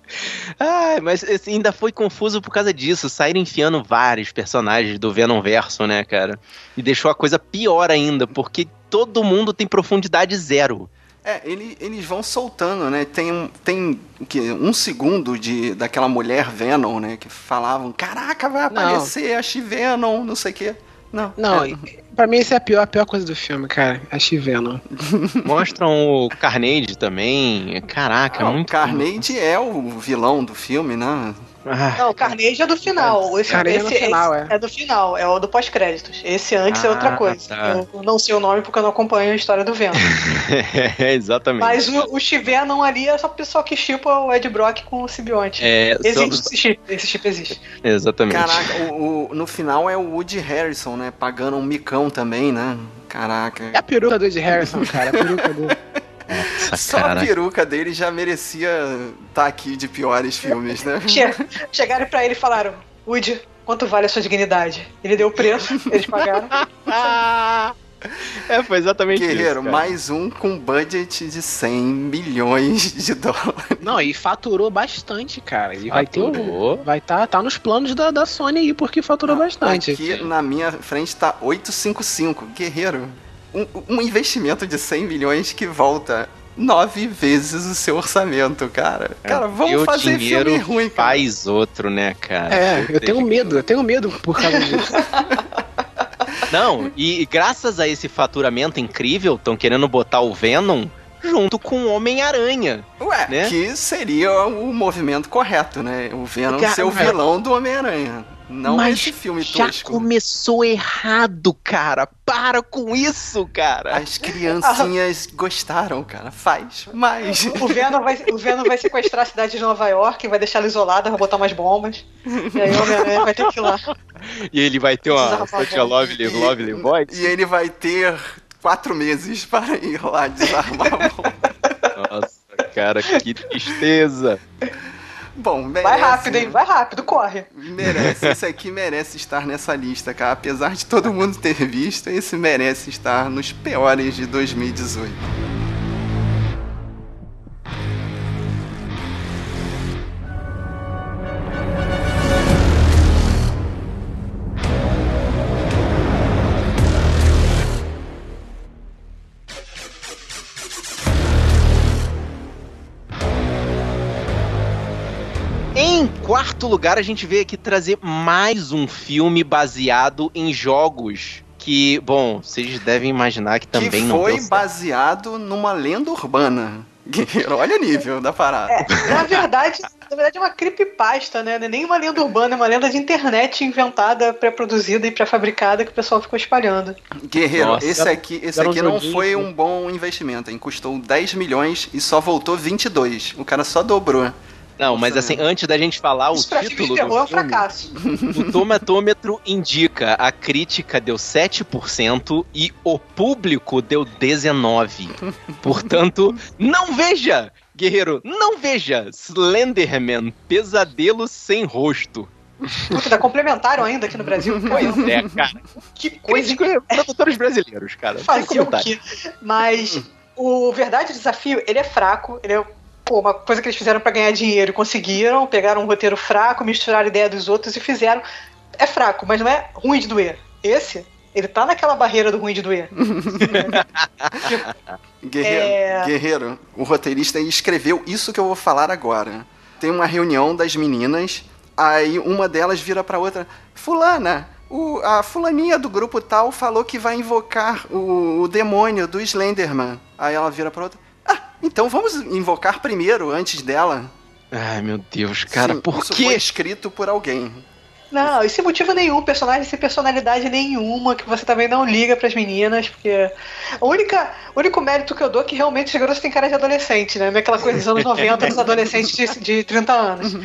Ah, mas assim, ainda foi confuso por causa disso. Saíram enfiando vários personagens do Venom Verso, né, cara? E deixou a coisa pior ainda, porque todo mundo tem profundidade zero. É, ele, eles vão soltando, né? Tem, tem que, um segundo de, daquela mulher Venom, né? Que falavam, caraca, vai aparecer não. a She-Venom, não sei o quê. Não. Não, é. pra mim isso é a pior, a pior coisa do filme, cara. A She-Venom. [laughs] Mostram o Carnage também. Caraca, ah, muito. O Carnage é o vilão do filme, né? Ah, não, o Carnage é do final. Esse, Carnage esse, é do final, é. é do final, é o do pós-créditos. Esse antes ah, é outra ah, coisa. Tá. Eu não sei o nome porque eu não acompanho a história do Venom. [laughs] é, exatamente. Mas o, o Chivenom ali é só o pessoal que chipa o Ed Brock com o simbionte. É, existe só... esse chip, esse chip existe. Exatamente. Caraca, o, o, no final é o Woody Harrison, né? Pagando um micão também, né? Caraca. É a peruca do Woody Harrison, cara. A peruca do. [laughs] Nossa, Só cara. a peruca dele já merecia estar tá aqui de piores filmes, né? [laughs] Chegaram pra ele e falaram: Woody, quanto vale a sua dignidade? Ele deu o preço, eles pagaram. [laughs] É, foi exatamente Guerreiro, isso. mais um com budget de 100 milhões de [laughs] dólares. Não, e faturou bastante, cara. E vai ter vai tá, tá nos planos da, da Sony aí, porque faturou ah, bastante. Aqui na minha frente tá 855. Guerreiro, um, um investimento de 100 milhões que volta nove vezes o seu orçamento, cara. É, cara, vamos fazer filme ruim, cara. faz outro, né, cara? É, eu tenho medo, eu tenho medo por causa disso. [laughs] Não, e graças a esse faturamento incrível, estão querendo botar o Venom junto com o Homem-Aranha. Ué, né? que seria o movimento correto, né? O Venom ser o vilão do Homem-Aranha. Não Mas esse filme já tosco. começou errado, cara. Para com isso, cara. As criancinhas [laughs] gostaram, cara. Faz mais. O Venom, vai, o Venom vai sequestrar a cidade de Nova York, vai deixar ela isolada, vai botar umas bombas. E aí o Homem-Aranha vai ter que ir lá. E ele vai ter uma lovely, lovely voice. E ele vai ter quatro meses para ir lá desarmar a bomba. Nossa, cara, que tristeza. Bom, merece. Vai rápido, hein? Vai rápido, corre. Merece. Esse aqui merece estar nessa lista, cara. Apesar de todo mundo ter visto, esse merece estar nos piores de 2018. Quarto lugar, a gente veio aqui trazer mais um filme baseado em jogos que, bom, vocês devem imaginar que também que não foi baseado numa lenda urbana. [laughs] Olha o nível da parada. É, na verdade, na verdade é uma creepypasta, né? Não é nem uma lenda urbana, é uma lenda de internet inventada, pré-produzida e pré-fabricada que o pessoal ficou espalhando. Guerreiro, Nossa, esse aqui, esse aqui não foi um bom investimento, hein? Custou 10 milhões e só voltou 22. O cara só dobrou. Não, mas assim, antes da gente falar Isso o título do filme, é um fracasso. o tomatômetro indica a crítica deu 7% e o público deu 19%. Portanto, não veja, guerreiro, não veja Slenderman, pesadelo sem rosto. Puta, tá complementaram ainda aqui no Brasil. [laughs] Pois é, cara. Que coisa. Produtores brasileiros, cara. Fazer o quê? Mas o Verdade Desafio, ele é fraco, ele é pô, uma coisa que eles fizeram para ganhar dinheiro e conseguiram, pegaram um roteiro fraco, misturaram a ideia dos outros e fizeram. É fraco, mas não é ruim de doer. Esse, ele tá naquela barreira do ruim de doer. [laughs] Guerreiro, é... Guerreiro, o roteirista escreveu isso que eu vou falar agora. Tem uma reunião das meninas, aí uma delas vira pra outra: Fulana, o, a fulaninha do grupo tal falou que vai invocar o, o demônio do Slenderman. Aí ela vira pra outra: então vamos invocar primeiro, antes dela. Ai, meu Deus, cara, Sim, por isso quê? foi escrito por alguém. Não, isso sem motivo nenhum, personagem sem personalidade nenhuma, que você também não liga para as meninas, porque a única, o único mérito que eu dou é que realmente os garotos têm cara de adolescente, né? Não é aquela coisa dos anos [laughs] 90 dos adolescentes de, de 30 anos.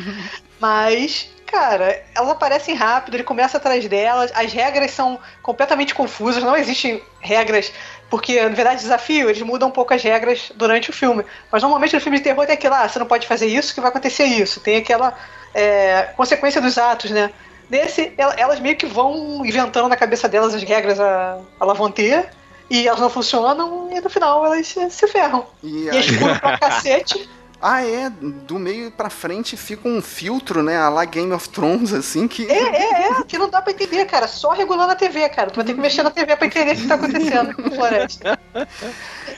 Mas, cara, elas aparecem rápido, ele começa atrás delas, as regras são completamente confusas, não existem regras porque, na verdade, desafio, eles mudam um pouco as regras durante o filme. Mas normalmente no filme de terror tem aquilo, ah, você não pode fazer isso, que vai acontecer isso. Tem aquela é, consequência dos atos, né? Nesse, elas meio que vão inventando na cabeça delas as regras a, ter, e elas não funcionam, e no final elas se, se ferram. E, e é escuro pra cacete. [laughs] Ah, é. Do meio pra frente fica um filtro, né? A lá Game of Thrones, assim, que. É, é, é. Que não dá pra entender, cara. Só regulando a TV, cara. Tu vai ter que mexer na TV pra entender o que tá acontecendo com Floresta.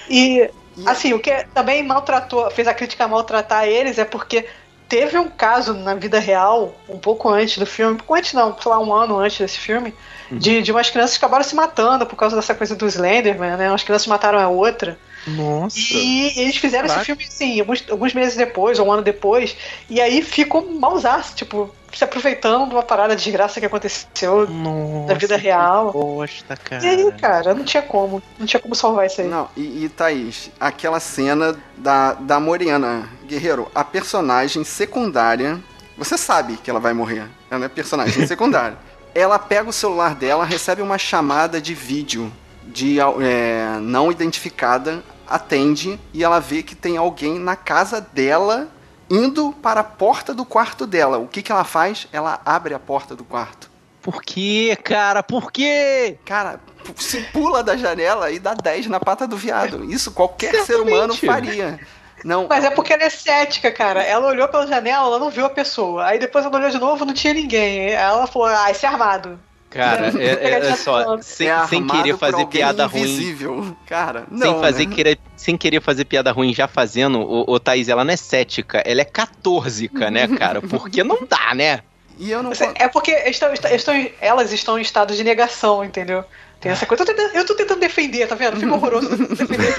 E, assim, o que também maltratou, fez a crítica maltratar eles é porque teve um caso na vida real, um pouco antes do filme, um pouco antes não, sei lá, um ano antes desse filme, uhum. de, de umas crianças que acabaram se matando por causa dessa coisa do Slenderman, né? Umas crianças mataram a outra. Nossa. E eles fizeram Caraca. esse filme, sim, alguns, alguns meses depois, ou um ano depois, e aí ficou mausaço, tipo, se aproveitando de uma parada de desgraça que aconteceu Nossa, na vida real. Poxa, cara. E aí, cara, não tinha como. Não tinha como salvar isso aí. Não, e, e Thaís, aquela cena da, da Moriana Guerreiro, a personagem secundária. Você sabe que ela vai morrer. Ela é personagem [laughs] secundária. Ela pega o celular dela, recebe uma chamada de vídeo de é, não identificada atende e ela vê que tem alguém na casa dela indo para a porta do quarto dela. O que, que ela faz? Ela abre a porta do quarto. Por quê, cara? Por quê? Cara, se pula da janela e dá 10 na pata do viado. Isso qualquer ser humano faria. Não. Mas é porque ela é cética, cara. Ela olhou pela janela, ela não viu a pessoa. Aí depois ela olhou de novo, não tinha ninguém. Ela falou, ah, esse é armado. Cara, é, é, é só, sem, é sem querer fazer piada invisível. ruim. Cara, não. Sem, fazer, né? querer, sem querer fazer piada ruim já fazendo, o, o Thaís, ela não é cética, ela é catórzica, né, cara? Porque não dá, né? E eu não... É porque estão, estão, elas estão em estado de negação, entendeu? Tem essa coisa. Eu tô, tentando, eu tô tentando defender, tá vendo? Fica horroroso. [laughs] defender.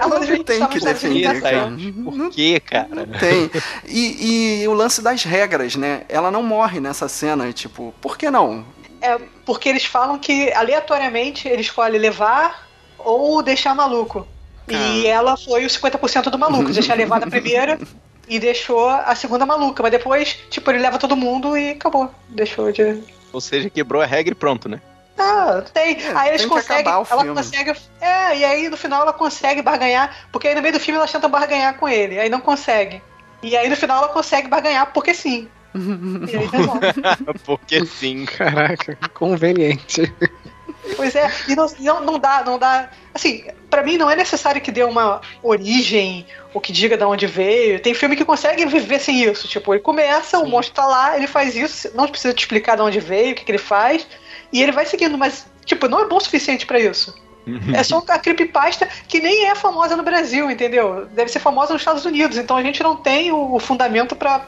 não tem que defender, cara. Por quê, cara? Não tem. E, e o lance das regras, né? Ela não morre nessa cena, tipo, por que não? É porque eles falam que aleatoriamente ele escolhe levar ou deixar maluco. E ela foi os 50% do maluco. [laughs] Deixar levada a primeira e deixou a segunda maluca. Mas depois, tipo, ele leva todo mundo e acabou. Deixou de. Ou seja, quebrou a regra e pronto, né? Ah, tem. É, aí eles conseguem. Ela filme. consegue. É, e aí no final ela consegue barganhar. Porque aí no meio do filme elas tentam barganhar com ele. Aí não consegue. E aí no final ela consegue barganhar porque sim. E aí [laughs] porque sim. Caraca, conveniente. Pois é, e não, não, não dá, não dá. Assim, para mim não é necessário que dê uma origem, ou que diga de onde veio. Tem filme que consegue viver sem isso. Tipo, ele começa, Sim. o monstro tá lá, ele faz isso, não precisa te explicar de onde veio, o que, que ele faz, e ele vai seguindo, mas, tipo, não é bom o suficiente para isso. Uhum. É só a creepypasta que nem é famosa no Brasil, entendeu? Deve ser famosa nos Estados Unidos, então a gente não tem o fundamento pra,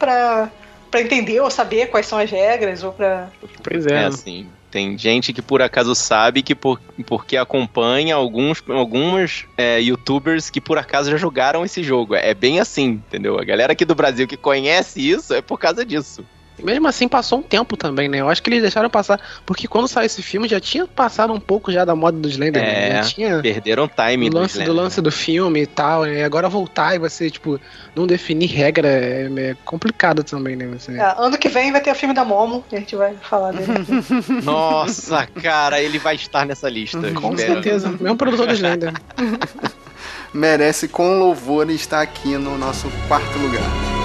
pra, pra entender ou saber quais são as regras ou pra. Pois é. É assim. Tem gente que por acaso sabe que por, porque acompanha alguns, alguns é, youtubers que por acaso já jogaram esse jogo. É bem assim, entendeu? A galera aqui do Brasil que conhece isso é por causa disso. Mesmo assim, passou um tempo também, né? Eu acho que eles deixaram passar. Porque quando saiu esse filme, já tinha passado um pouco já da moda do Slenderman. É, né? tinha perderam time do lance do, lance do filme e tal. E agora voltar e você, tipo, não definir regra é, é complicado também, né? Você... É, ano que vem vai ter o filme da Momo, e a gente vai falar dele. [laughs] Nossa, cara, ele vai estar nessa lista. Com certeza. Mesmo produtor do Slender. [laughs] Merece com louvor estar aqui no nosso quarto lugar.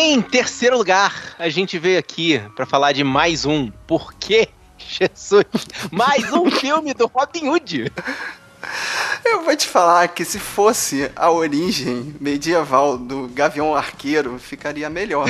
Em terceiro lugar, a gente veio aqui para falar de mais um. Por quê? Jesus! Mais um [laughs] filme do Robin Hood! Eu vou te falar que se fosse a origem medieval do Gavião Arqueiro, ficaria melhor.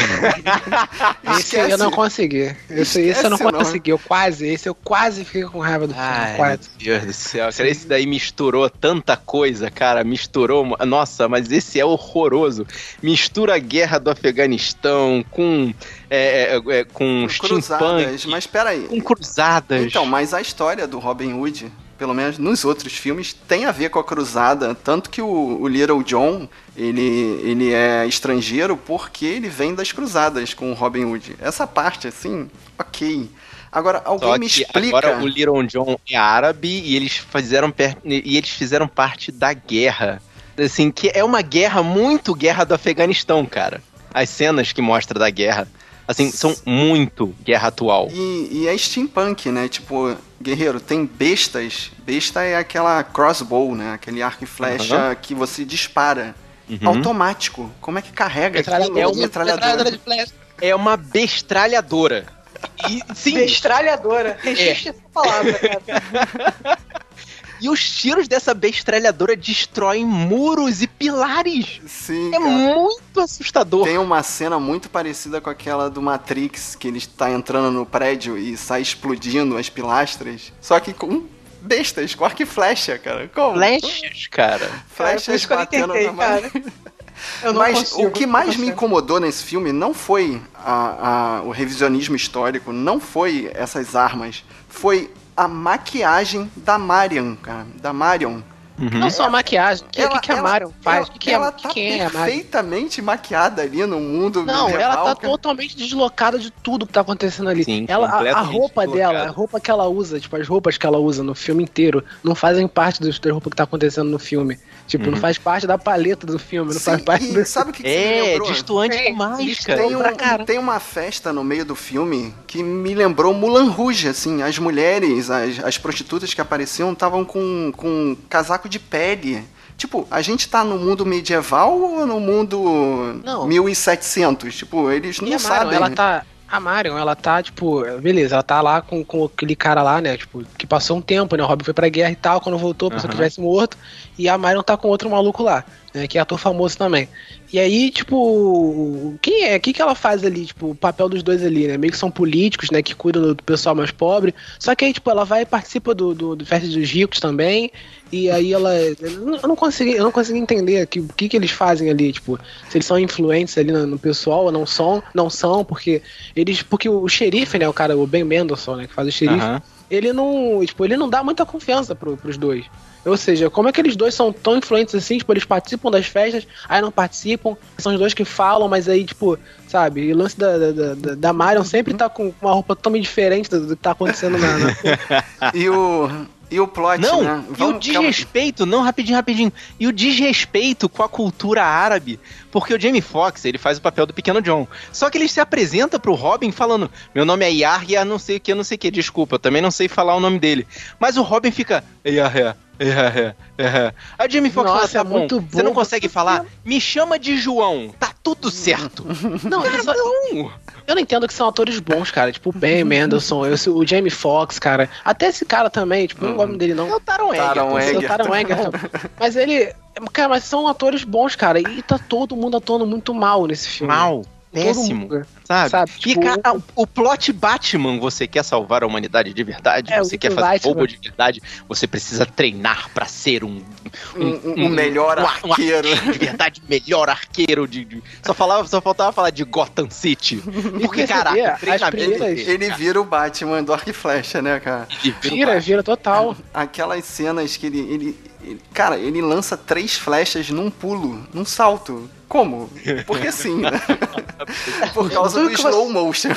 [laughs] esse eu não consegui. Esse, esse eu não consegui. Eu quase, esse eu quase fiquei com raiva do filme. Ai, quase. Meu Deus do céu. Cara, esse daí misturou tanta coisa, cara. Misturou. Nossa, mas esse é horroroso. Mistura a guerra do Afeganistão com. É, é, é, com, com cruzadas, mas peraí. Com cruzadas. Então, mas a história do Robin Hood pelo menos nos outros filmes, tem a ver com a cruzada. Tanto que o, o Little John, ele, ele é estrangeiro porque ele vem das cruzadas com o Robin Hood. Essa parte, assim, ok. Agora, alguém me explica. Agora o Little John é árabe e eles fizeram, e eles fizeram parte da guerra. Assim, que é uma guerra muito guerra do Afeganistão, cara. As cenas que mostra da guerra. Assim, são muito guerra atual. E, e é steampunk, né? Tipo, guerreiro, tem bestas. Besta é aquela crossbow, né? Aquele arco e flecha uhum. que você dispara. Uhum. Automático. Como é que carrega aquilo? É uma metralhadora. de flecha. É uma bestralhadora. E, sim. Bestralhadora. Registre é. essa palavra, cara. [laughs] E os tiros dessa bestralhadora destroem muros e pilares. Sim. É cara. muito assustador. Tem uma cena muito parecida com aquela do Matrix, que ele está entrando no prédio e sai explodindo as pilastras. Só que com bestas, com arco e flecha, cara. Como? Flechas, cara. Flechas cara, batendo tentei, na cara. [laughs] Mas consigo, o que mais me incomodou nesse filme não foi a, a, o revisionismo histórico, não foi essas armas, foi a maquiagem da Marion, cara. Da Marion. Uhum. Não só a maquiagem. O que, ela, que, que a Marion faz? Ela, que que é, ela tá quem é perfeitamente maquiada ali no mundo Não, medieval, ela tá cara. totalmente deslocada de tudo que tá acontecendo ali. Sim, ela, a, a roupa dela, a roupa que ela usa, tipo, as roupas que ela usa no filme inteiro, não fazem parte das roupas que tá acontecendo no filme. Tipo, uhum. não faz parte da paleta do filme, não Sim, faz parte do... Sabe o que, que É, destoante é, demais, cara. Tem, um, tem uma festa no meio do filme que me lembrou Mulan Rouge, assim. As mulheres, as, as prostitutas que apareciam estavam com, com casaco de pele. Tipo, a gente tá no mundo medieval ou no mundo não. 1700? Tipo, eles não sabem. Ela tá a Marion, ela tá, tipo, beleza, ela tá lá com, com aquele cara lá, né? Tipo, que passou um tempo, né? O Robin foi pra guerra e tal, quando voltou, pensou uhum. que tivesse morto, e a Marion tá com outro maluco lá. né, que é ator famoso também. E aí, tipo, quem é? O que, que ela faz ali? Tipo, o papel dos dois ali, né? Meio que são políticos, né? Que cuidam do pessoal mais pobre. Só que aí, tipo, ela vai e participa do, do, do Festa dos Ricos também. E aí ela. Eu não consegui, eu não consegui entender que, o que, que eles fazem ali, tipo, se eles são influentes ali no, no, pessoal ou não são, não são, porque eles. Porque o, xerife, né, o cara, o Ben Mendelssohn, né, que faz o xerife, uhum. ele não. Tipo, ele não dá muita confiança pro, pros dois. Ou seja, como é que eles dois são tão influentes assim? Tipo, eles participam das festas, aí não participam, são os dois que falam, mas aí, tipo, sabe? E o lance da, da, da, da Marion sempre tá com uma roupa totalmente diferente do, do que tá acontecendo na. na... [laughs] e o. E o plot, não, né? Vamos, e o desrespeito, não, rapidinho, rapidinho. E o desrespeito com a cultura árabe. Porque o Jamie Foxx, ele faz o papel do pequeno John. Só que ele se apresenta pro Robin falando: Meu nome é Yahya, não sei o que, não sei o que. Desculpa, eu também não sei falar o nome dele. Mas o Robin fica: Yahya, é, é, é. A Jamie Foxx fala, tá é bom, muito bom, você não consegue falar? Me chama de João, tá tudo certo. [laughs] Não, cara, só... não. Eu não entendo que são atores bons, cara. Tipo, o Ben Mendelssohn, o Jamie Foxx, cara. Até esse cara também, tipo, eu não gosto dele não. É o Taron Egerton. É o Taron Egerton. Mas ele... Cara, mas são atores bons, cara. E tá todo mundo atuando muito mal nesse filme. Mal péssimo, sabe? sabe? Tipo, e cara, o, o plot Batman, você quer salvar a humanidade de verdade, é, você quer fazer Batman. roubo de verdade, você precisa treinar para ser um um, um, um melhor um, arqueiro. Um de verdade, melhor arqueiro de, de, só falava, só faltava falar de Gotham City. Porque [laughs] caraca, treinamento ele vira o Batman do Arco e Flecha, né, cara? Ele vira, vira total. Aquelas cenas que ele, ele, ele cara, ele lança três flechas num pulo, num salto. Como? Porque sim, né? [laughs] Por causa do slow motion.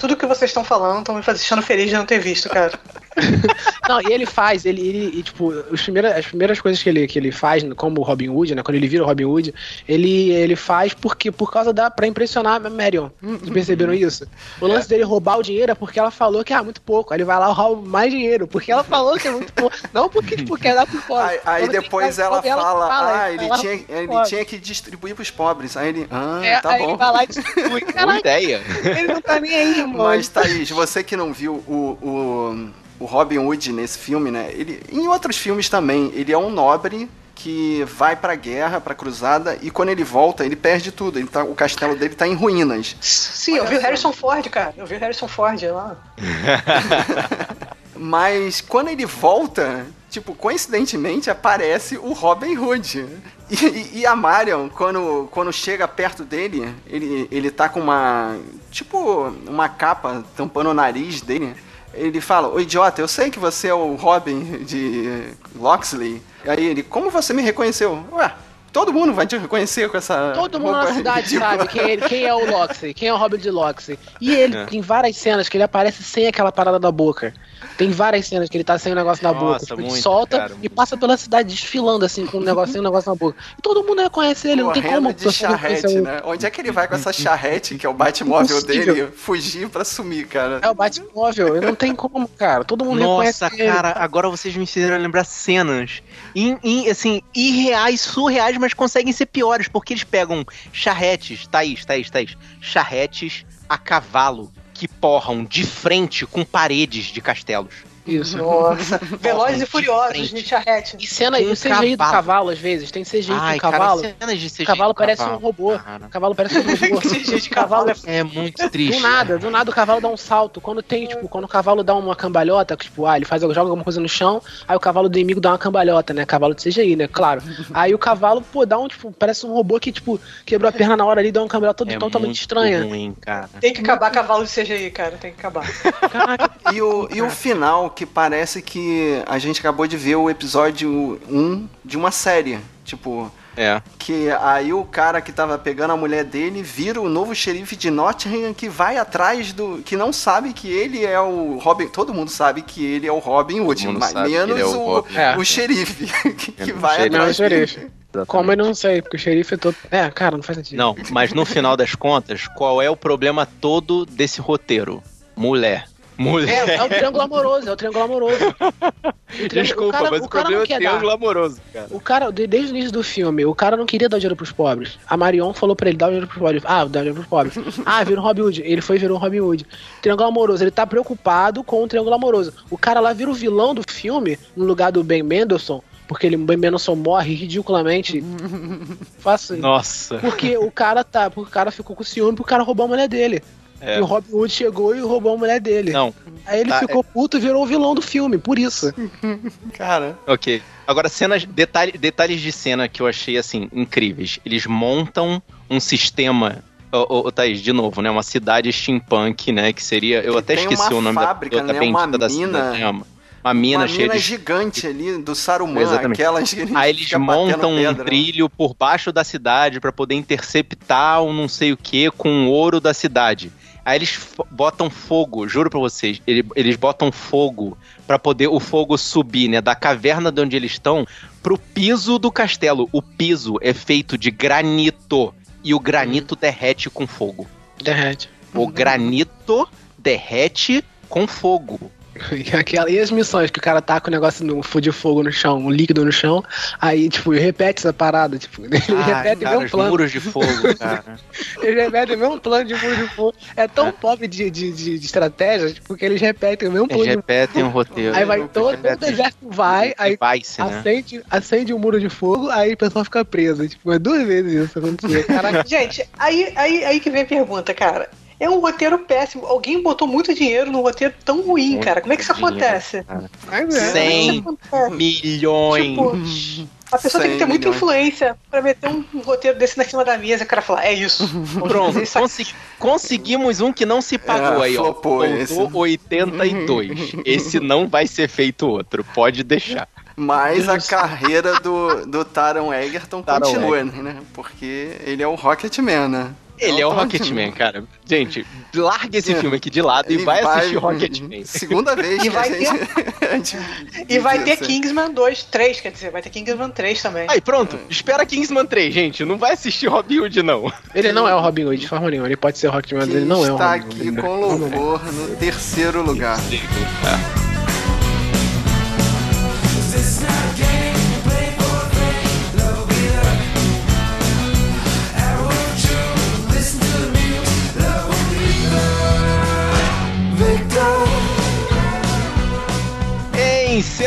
Tudo que vocês estão falando estão me fazendo feliz de não ter visto, cara. [laughs] não, e ele faz, ele, ele e, tipo, os primeiras, as primeiras coisas que ele, que ele faz, como o Robin Hood, né? Quando ele vira o Robin Hood, ele, ele faz porque, por causa da. pra impressionar a Marion. Vocês perceberam isso? O lance é. dele roubar o dinheiro é porque ela falou que é muito pouco. Aí ele vai lá e rouba mais dinheiro, porque ela falou que é muito pouco. Não porque, tipo, quer dar pro pobre. Aí, aí depois ela, ela, fala, fala, ah, ele, tinha, ele tinha que distribuir pros pobres. Aí ele, ah, é, tá bom. Ele vai lá e [laughs] distribui. Boa ideia. Ele não tá nem aí, Mas, Thaís, você que não viu o, o o Robin Hood nesse filme, né? Ele, em outros filmes também, ele é um nobre que vai pra guerra, pra cruzada, e quando ele volta, ele perde tudo. Ele tá, o castelo dele tá em ruínas. Sim, Olha eu vi o Harrison Ford, cara. Eu vi o Harrison Ford lá. [laughs] [laughs] Mas quando ele volta, tipo, coincidentemente aparece o Robin Hood. E, e, a Marion, quando, quando chega perto dele, ele, ele tá com uma. Tipo, uma capa tampando o nariz dele ele fala, ô idiota, eu sei que você é o Robin de Loxley. Aí ele, como você me reconheceu? Ué, todo mundo vai te reconhecer com essa. Todo mundo na cidade sabe quem, ele, quem é o Loxley, quem é o Robin de Loxley. E ele é. tem várias cenas que ele aparece sem aquela parada da boca. Tem várias cenas que ele tá sem o negócio na boca. Tipo, muito, ele solta cara, e passa pela cidade desfilando assim, com um negocinho, um negócio na boca. E todo mundo reconhece ele, Pô, não tem como. de charrete, né? Onde é que ele vai com essa charrete, que é o Batmóvel dele, fugir pra sumir, cara? É o Batmóvel, não tem como, cara. Todo mundo Nossa, reconhece ele. Nossa, cara, agora vocês me fizeram lembrar cenas, in, in, assim, irreais, surreais, mas conseguem ser piores, porque eles pegam charretes, Thaís, Thaís, Thaís, charretes a cavalo que porram de frente com paredes de castelos. Isso. [laughs] Nossa. Velozes e Furiosos de charrete. E cena, e o CGI do cavalo, às vezes. Tem CGI Ai, com cavalo. Cara, de CGI o cavalo parece cavalo. um robô. O cavalo parece um robô. CGI [laughs] de cavalo [laughs] é muito triste. Do nada, do nada o cavalo dá um salto. Quando tem, tipo, quando o cavalo dá uma cambalhota, tipo, ah, ele faz, joga alguma coisa no chão, aí o cavalo do inimigo dá uma cambalhota, né? Cavalo de CGI, né? Claro. aí o cavalo, pô, dá um, tipo, parece um robô que, tipo, quebrou a perna na hora ali, dá uma cambalhota é totalmente estranha. Ruim, cara. Tem que acabar cavalo de CGI, cara. Tem que acabar. Caraca. E o, e o final, que parece que a gente acabou de ver o episódio 1 de uma série. Tipo, é. Que aí o cara que tava pegando a mulher dele vira o novo xerife de Nottingham que vai atrás do. que não sabe que ele é o Robin. Todo mundo sabe que ele é o Robin Hood, mas menos é o, o, é. [laughs] o, xerife que, que vai xerife. atrás. Não, o xerife. Como eu não sei, porque o xerife é todo. É, cara, não faz sentido. Não, mas no final das contas, qual é o problema todo desse roteiro? Mulher. Mulher. É, é o triângulo amoroso, é o triângulo amoroso. O Desculpa, o cara, mas o, o problema é o triângulo dar. amoroso, cara. O cara, desde o início do filme, o cara não queria dar dinheiro pros pobres. A Marion falou pra ele, dá dinheiro pros pobres. Ah, dá dinheiro pros pobres. [laughs] ah, vira um Robin Hood. Ele foi e virou um Robin Hood. Triângulo amoroso, ele tá preocupado com o triângulo amoroso. O cara lá vira o vilão do filme, no lugar do Ben Mendelssohn, porque ele Ben Mendelsohn morre ridiculamente. [laughs] Faço. Nossa. Porque o cara tá, porque o cara ficou com ciúme pro cara roubar a mulher dele. É. E o Robin Hood chegou e roubou a mulher dele. Não. Aí ele tá, ficou é... puto e virou o vilão do filme, por isso. [laughs] Cara. Ok. Agora, cenas, detalhe, detalhes de cena que eu achei, assim, incríveis. Eles montam um sistema Ô, ô, Thaís, de novo, né? Uma cidade steampunk, né? Que seria. Eu que até esqueci o nome fábrica, da, da né, uma mina, cidade. É, uma, uma mina uma cheia mina de. gigante ali do Saruman, Exatamente. aquelas que Aí eles montam um trilho por baixo da cidade para poder interceptar um não sei o que com o ouro da cidade. Aí eles botam fogo, juro pra vocês, eles botam fogo para poder o fogo subir, né, da caverna de onde eles estão pro piso do castelo. O piso é feito de granito e o granito uhum. derrete com fogo. Derrete. O uhum. granito derrete com fogo. [laughs] E, aquela, e as missões que o cara tá com o negócio no de fogo no chão, um líquido no chão, aí, tipo, repete essa parada, tipo, [laughs] ele Ai, repete cara, o mesmo plano. muros de fogo, [laughs] cara. ele repete o mesmo plano de muro de fogo. É tão é. pop de, de, de, de estratégia, porque eles repetem o mesmo plano. Eles repetem o roteiro. Aí vai todo, todo o exército vai, aí Device, né? acende, acende um muro de fogo, aí o pessoal fica preso. Tipo, é duas vezes isso aconteceu. Gente, aí, aí, aí que vem a pergunta, cara. É um roteiro péssimo. Alguém botou muito dinheiro num roteiro tão ruim, muito cara. Como é que isso dinheiro, acontece? Cara. 100 é milhões. Tipo, a pessoa tem que ter muita milhões. influência pra meter um, um, roteiro desse na cima da mesa e o cara falar, é isso. Pronto, consegui, conseguimos um que não se pagou é, aí, ó. Faltou 82. esse não vai ser feito outro, pode deixar. Mas a carreira do, do Taron Egerton Taron continua, Egerton. né? Porque ele é o Rocketman, né? Ele é o Rocketman, cara. Gente, larga esse filme aqui de lado e, e vai, vai assistir Rocketman. [laughs] Segunda vez que vai a gente... Ter... [laughs] e vai ter Kingsman 2, 3, quer dizer, vai ter Kingsman 3 também. Aí, pronto. Espera Kingsman 3, gente. Não vai assistir Robin Hood, não. Ele não é o Robin Hood de forma nenhuma. Ele pode ser o Rocketman, mas ele não é o Robin Hood. Está aqui com louvor no terceiro lugar. É. Em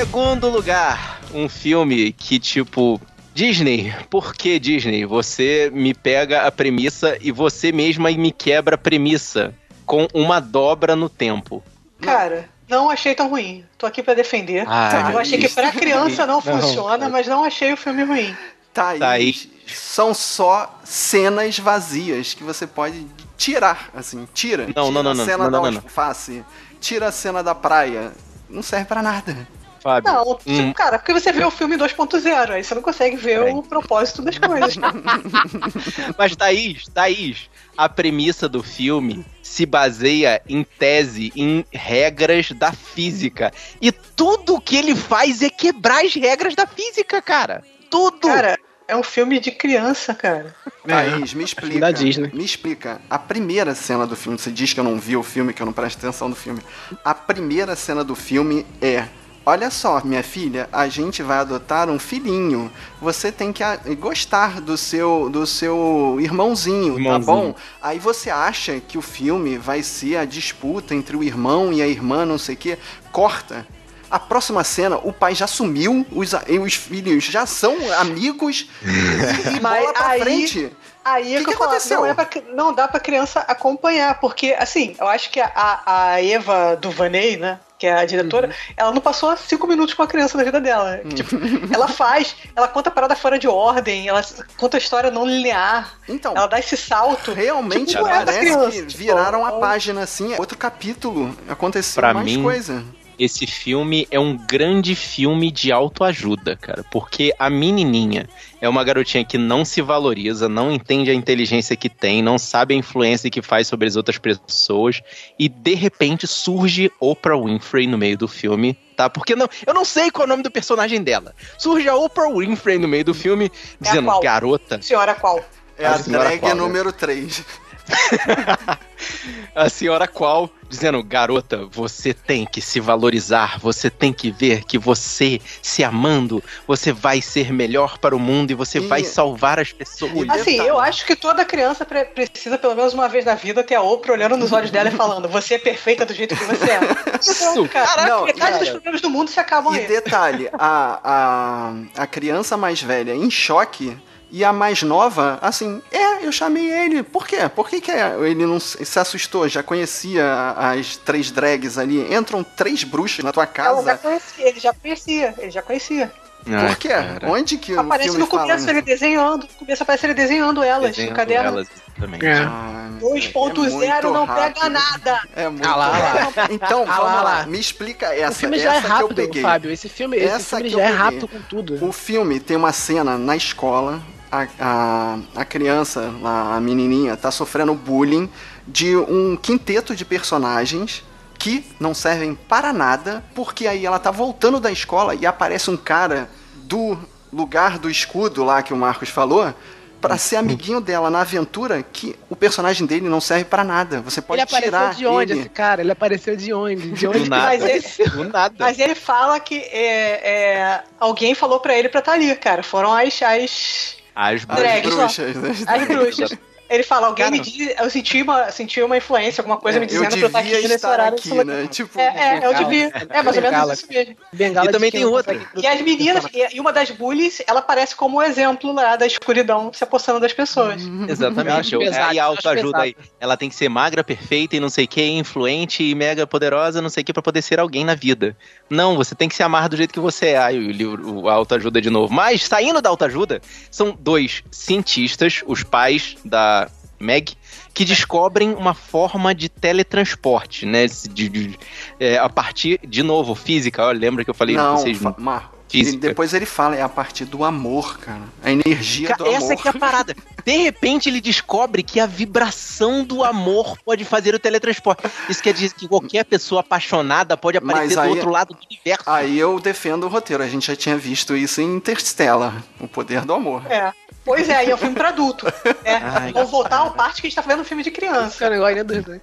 segundo lugar, um filme que, tipo, Disney, por que Disney? Você me pega a premissa e você mesma me quebra a premissa com uma dobra no tempo. Cara, não achei tão ruim. Tô aqui para defender. Ah, eu achei que pra criança não, [laughs] não funciona, mas não achei o filme ruim. Tá, tá aí. São só cenas vazias que você pode tirar, assim, tira. Não, tira não, não, não. A cena não, da não, face, tira a cena da praia. Não serve para nada. Fábio. Não, tipo, hum. cara, porque você vê o filme 2.0, aí você não consegue ver o propósito das coisas. [laughs] Mas, Thaís, Thaís, a premissa do filme se baseia em tese, em regras da física. E tudo que ele faz é quebrar as regras da física, cara. Tudo! Cara, é um filme de criança, cara. [laughs] Thaís, me explica. Da Disney. Me explica. A primeira cena do filme, você diz que eu não vi o filme, que eu não presto atenção no filme. A primeira cena do filme é Olha só, minha filha, a gente vai adotar um filhinho. Você tem que gostar do seu do seu irmãozinho, tá irmãozinho, tá bom? Aí você acha que o filme vai ser a disputa entre o irmão e a irmã, não sei o quê. Corta. A próxima cena, o pai já sumiu, os, os filhos já são amigos [laughs] e, e bola pra aí, frente. Aí que, que, que aconteceu? Não, é pra, não dá pra criança acompanhar, porque, assim, eu acho que a, a Eva do Vaney, né? que é a diretora, uhum. ela não passou cinco minutos com a criança na vida dela. Uhum. Tipo, ela faz, ela conta a parada fora de ordem, ela conta a história não linear. Então, ela dá esse salto. Realmente tipo, parece criança, que viraram tipo, a página assim, outro capítulo, aconteceu pra mais mim, coisa esse filme é um grande filme de autoajuda, cara. Porque a menininha é uma garotinha que não se valoriza, não entende a inteligência que tem, não sabe a influência que faz sobre as outras pessoas. E de repente surge Oprah Winfrey no meio do filme, tá? Porque não, eu não sei qual é o nome do personagem dela. Surge a Oprah Winfrey no meio do filme, dizendo: é garota. Senhora qual? É a, a drag qual, né? número 3. [laughs] a senhora qual dizendo, garota, você tem que se valorizar, você tem que ver que você, se amando, você vai ser melhor para o mundo e você e... vai salvar as pessoas. Assim, eu acho que toda criança precisa, pelo menos uma vez na vida, ter a Oprah olhando nos olhos dela e falando: Você é perfeita do jeito que você é. Isso, cara. Caraca, não, metade cara, dos problemas do mundo se acabam e aí. E detalhe: a, a, a criança mais velha em choque e a mais nova, assim, é, eu chamei ele. Por quê? Por que, que ele não se assustou? Já conhecia as três drags ali. Entram três bruxas na tua casa. Ele já conhecia, ele já conhecia, ele já conhecia. Por quê? Cara. Onde que Aparece no começo ele desenhando. No começo aparece ele desenhando elas desenhando no caderno. Elas também. É. Ah, 2.0 é não rápido. pega nada. É muito ah, lá, lá. Então, ah, vamos lá, lá, Me explica essa. O filme já é rápido, Fábio. Esse filme, esse filme já é rápido com tudo. O filme tem uma cena na escola a, a, a criança, a menininha, tá sofrendo bullying de um quinteto de personagens que não servem para nada, porque aí ela tá voltando da escola e aparece um cara do lugar do escudo lá que o Marcos falou, para ser amiguinho dela na aventura que o personagem dele não serve para nada. Você pode tirar Ele apareceu de onde ele. esse cara? Ele apareceu de onde? De onde do nada. Mas ele, do nada. Mas ele fala que é, é, alguém falou para ele pra estar tá ali, cara. Foram as, as as, as bruxas. Né? As bruxas. Ele fala, alguém Cara, me diz, eu senti uma, senti uma influência, alguma coisa é, me dizendo pra eu estar aqui nesse horário. Aqui, né? tipo, é, é, eu devia. É, mais ou menos isso mesmo. Bengala e também tem outra. E as meninas, e uma das bullies, ela aparece como um exemplo lá da escuridão se apossando das pessoas. Uhum. Exatamente. Pesado, e a autoajuda aí. Ela tem que ser magra, perfeita e não sei o que, influente e mega poderosa, não sei o que, pra poder ser alguém na vida. Não, você tem que se amar do jeito que você é. Aí o livro, a autoajuda de novo. Mas, saindo da autoajuda, são dois cientistas, os pais da Meg, que descobrem uma forma de teletransporte, né? De, de é, a partir, de novo, física. Olha, lembra que eu falei Não, vocês? Marco. Física. depois ele fala, é a partir do amor, cara. A energia cara, do amor. Essa aqui é a parada. De repente ele descobre que a vibração do amor pode fazer o teletransporte. Isso quer dizer que qualquer pessoa apaixonada pode aparecer aí, do outro lado do universo. Aí eu defendo o roteiro. A gente já tinha visto isso em Interstellar, o poder do amor. É. Pois é, aí é um filme pra adulto. Né? [laughs] Ai, Vamos voltar ao parte que a gente tá fazendo um filme de criança. Cara, eu ainda dos dois.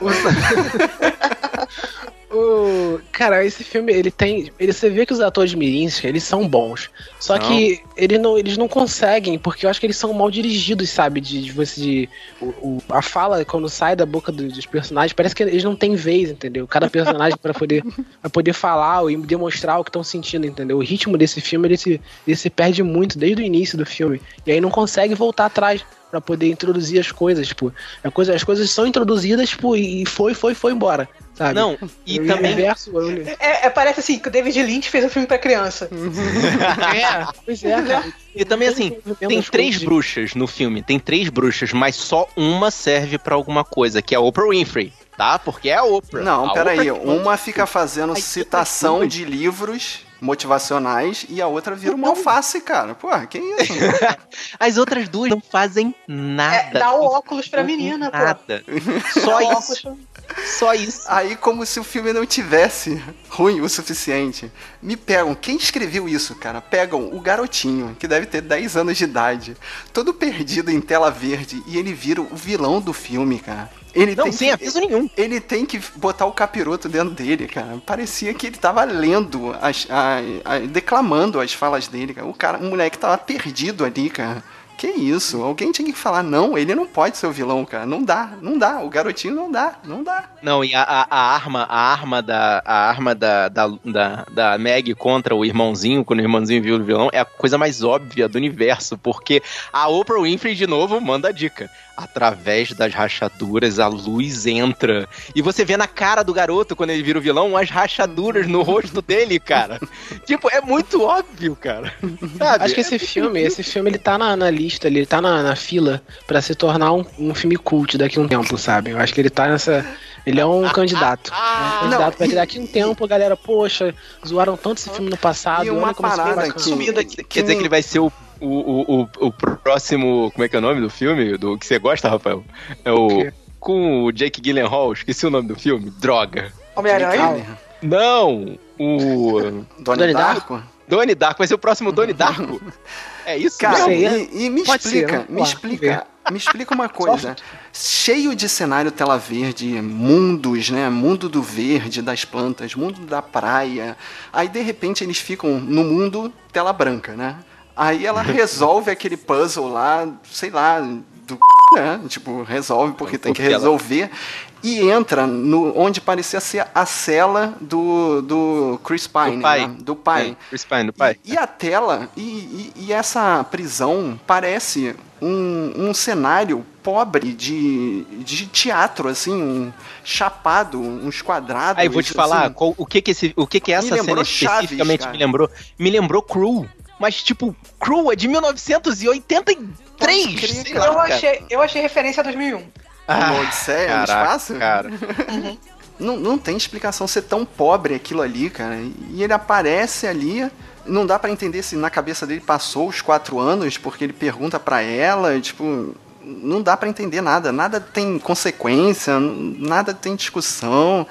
[laughs] O, cara, esse filme, ele tem. Ele, você vê que os atores mirins, eles são bons. Só não. que eles não, eles não conseguem, porque eu acho que eles são mal dirigidos, sabe? De, de você. De, o, o, a fala, quando sai da boca do, dos personagens, parece que eles não têm vez, entendeu? Cada personagem para poder, [laughs] pra poder falar e demonstrar o que estão sentindo, entendeu? O ritmo desse filme, ele se, ele se perde muito desde o início do filme. E aí não consegue voltar atrás para poder introduzir as coisas, tipo, a coisa, as coisas são introduzidas, tipo, e foi, foi, foi embora. Sabe? Não, e também. Universo, é, é, parece assim que o David Lynch fez um filme pra criança. [laughs] é, pois é, cara. E também assim, tem três bruxas no filme, tem três bruxas, mas só uma serve para alguma coisa, que é a Oprah Winfrey, tá? Porque é a Oprah. Não, peraí, uma fica fazendo citação de livros motivacionais e a outra vira uma alface, cara. Pô, que isso? [laughs] As outras duas não fazem nada. É, dá o óculos pra menina, nada. pô. Só isso. Só isso. Aí, como se o filme não tivesse ruim o suficiente, me pegam. Quem escreveu isso, cara? Pegam o garotinho, que deve ter 10 anos de idade, todo perdido em tela verde, e ele vira o vilão do filme, cara. Ele não, sem que, aviso nenhum. Ele tem que botar o capiroto dentro dele, cara. Parecia que ele tava lendo, as, a, a, declamando as falas dele, cara. O cara, o moleque tava perdido ali, cara. Que isso? Alguém tinha que falar, não, ele não pode ser o vilão, cara. Não dá, não dá. O garotinho não dá, não dá. Não, e a, a, a arma, a arma da. A arma da, da, da, da, Meg contra o irmãozinho, quando o irmãozinho viu o vilão, é a coisa mais óbvia do universo. Porque a Oprah Winfrey, de novo, manda a dica através das rachaduras a luz entra. E você vê na cara do garoto, quando ele vira o vilão, as rachaduras no rosto dele, cara. [laughs] tipo, é muito óbvio, cara. Sabe? Acho que esse filme, esse filme, ele tá na, na lista, ele tá na, na fila para se tornar um, um filme cult daqui a um tempo, sabe? Eu acho que ele tá nessa. Ele é um candidato. Ah, é um candidato para que daqui a um tempo a galera, poxa, zoaram tanto esse filme no passado. E uma parada que, Quer dizer que ele vai ser o o, o, o, o, próximo. Como é que é o nome do filme? Do que você gosta, Rafael? É o. Com o Jake Gyllenhaal, esqueci o nome do filme. Droga. Homem-Aranha? Não! O. Donnie Darko? Donnie Darko, vai ser o próximo Donnie Darko. é isso Cara, e, e, me Pode explica, ser, me explica me explica uma [laughs] coisa. Cheio de cenário tela verde, mundos, né? Mundo do verde, das plantas, mundo da praia. Aí de repente eles ficam no mundo tela branca, né? Aí ela [laughs] resolve aquele puzzle lá, sei lá, do né? Tipo, resolve porque tem que resolver. E entra no onde parecia ser a cela do, do Chris Pine. Do pai. Né? Do pai. É, Chris Pine, do pai. E, e a tela, e, e, e, essa prisão parece um, um cenário pobre de, de teatro, assim, um chapado, uns quadrados. Aí vou te falar, assim. qual, o que que, esse, o que que essa cena especificamente Chaves, me lembrou? Me lembrou Crew. Mas, tipo, Crew é de 1983. Crer, eu, achei, eu achei referência a 2001. Ah, Odisseia caraca, no espaço? Cara. Uhum. Não, não tem explicação ser tão pobre aquilo ali, cara. E ele aparece ali. Não dá para entender se na cabeça dele passou os quatro anos, porque ele pergunta para ela, tipo, não dá para entender nada. Nada tem consequência, nada tem discussão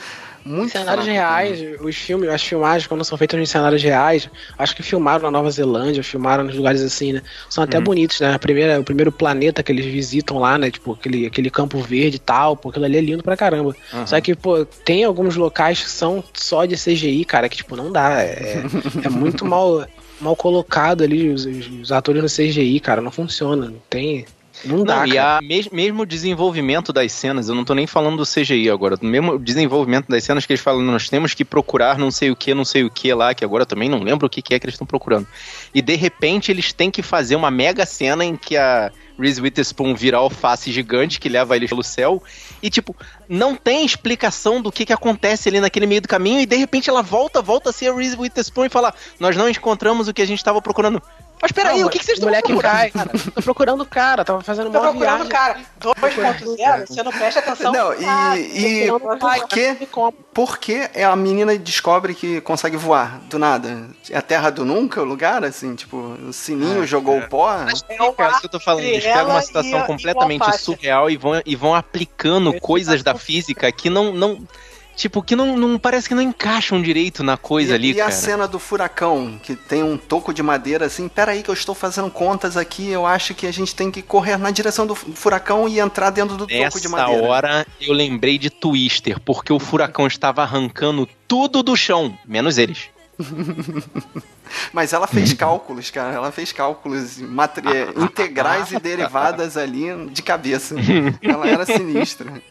muito cenários reais, os filmes, as filmagens, quando são feitas em cenários reais, acho que filmaram na Nova Zelândia, filmaram nos lugares assim, né? São até uhum. bonitos, né? A primeira, o primeiro planeta que eles visitam lá, né? Tipo, aquele, aquele campo verde e tal, pô, aquilo ali é lindo pra caramba. Uhum. Só que, pô, tem alguns locais que são só de CGI, cara, que, tipo, não dá. É, [laughs] é muito mal, mal colocado ali os, os atores no CGI, cara, não funciona. Não tem. Não dá, não, e a, mes, mesmo desenvolvimento das cenas, eu não tô nem falando do CGI agora, mesmo desenvolvimento das cenas que eles falam, nós temos que procurar não sei o que, não sei o que lá, que agora eu também não lembro o que, que é que eles estão procurando. E de repente eles têm que fazer uma mega cena em que a Reese Witherspoon vira alface gigante que leva eles pelo céu. E, tipo, não tem explicação do que, que acontece ali naquele meio do caminho. E de repente ela volta, volta a ser a Reese Witherspoon e fala: Nós não encontramos o que a gente estava procurando. Mas peraí, o que, que vocês estão procurando? cai, [laughs] cara. Tô procurando o cara, tava fazendo uma viagem. procurando o cara. 2.0, você não presta atenção. Não, e, ah, e por que, por que a menina descobre que consegue voar do nada? É a terra do nunca, o lugar, assim, tipo, o sininho ah, jogou o pó? É, é o que eu tô falando, eles pegam uma situação completamente surreal e vão, e vão aplicando coisas da física que não... não Tipo, que não, não parece que não encaixam direito na coisa e, ali, e cara. E a cena do furacão, que tem um toco de madeira assim, peraí que eu estou fazendo contas aqui, eu acho que a gente tem que correr na direção do furacão e entrar dentro do Nessa toco de madeira. Nessa hora eu lembrei de Twister, porque o furacão estava arrancando tudo do chão, menos eles. [laughs] Mas ela fez [laughs] cálculos, cara. Ela fez cálculos [laughs] integrais e derivadas ali de cabeça. Ela era sinistra.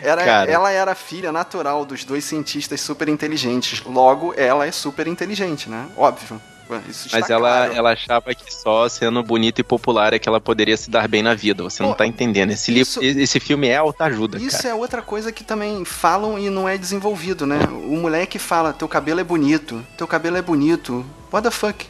Era, ela era filha natural dos dois cientistas super inteligentes. Logo, ela é super inteligente, né? Óbvio. Mas ela, claro. ela achava que só sendo bonita e popular é que ela poderia se dar bem na vida. Você Pô, não tá entendendo. Esse, isso, livro, esse filme é alta ajuda. Isso cara. é outra coisa que também falam e não é desenvolvido, né? O moleque fala: teu cabelo é bonito, teu cabelo é bonito. What the fuck?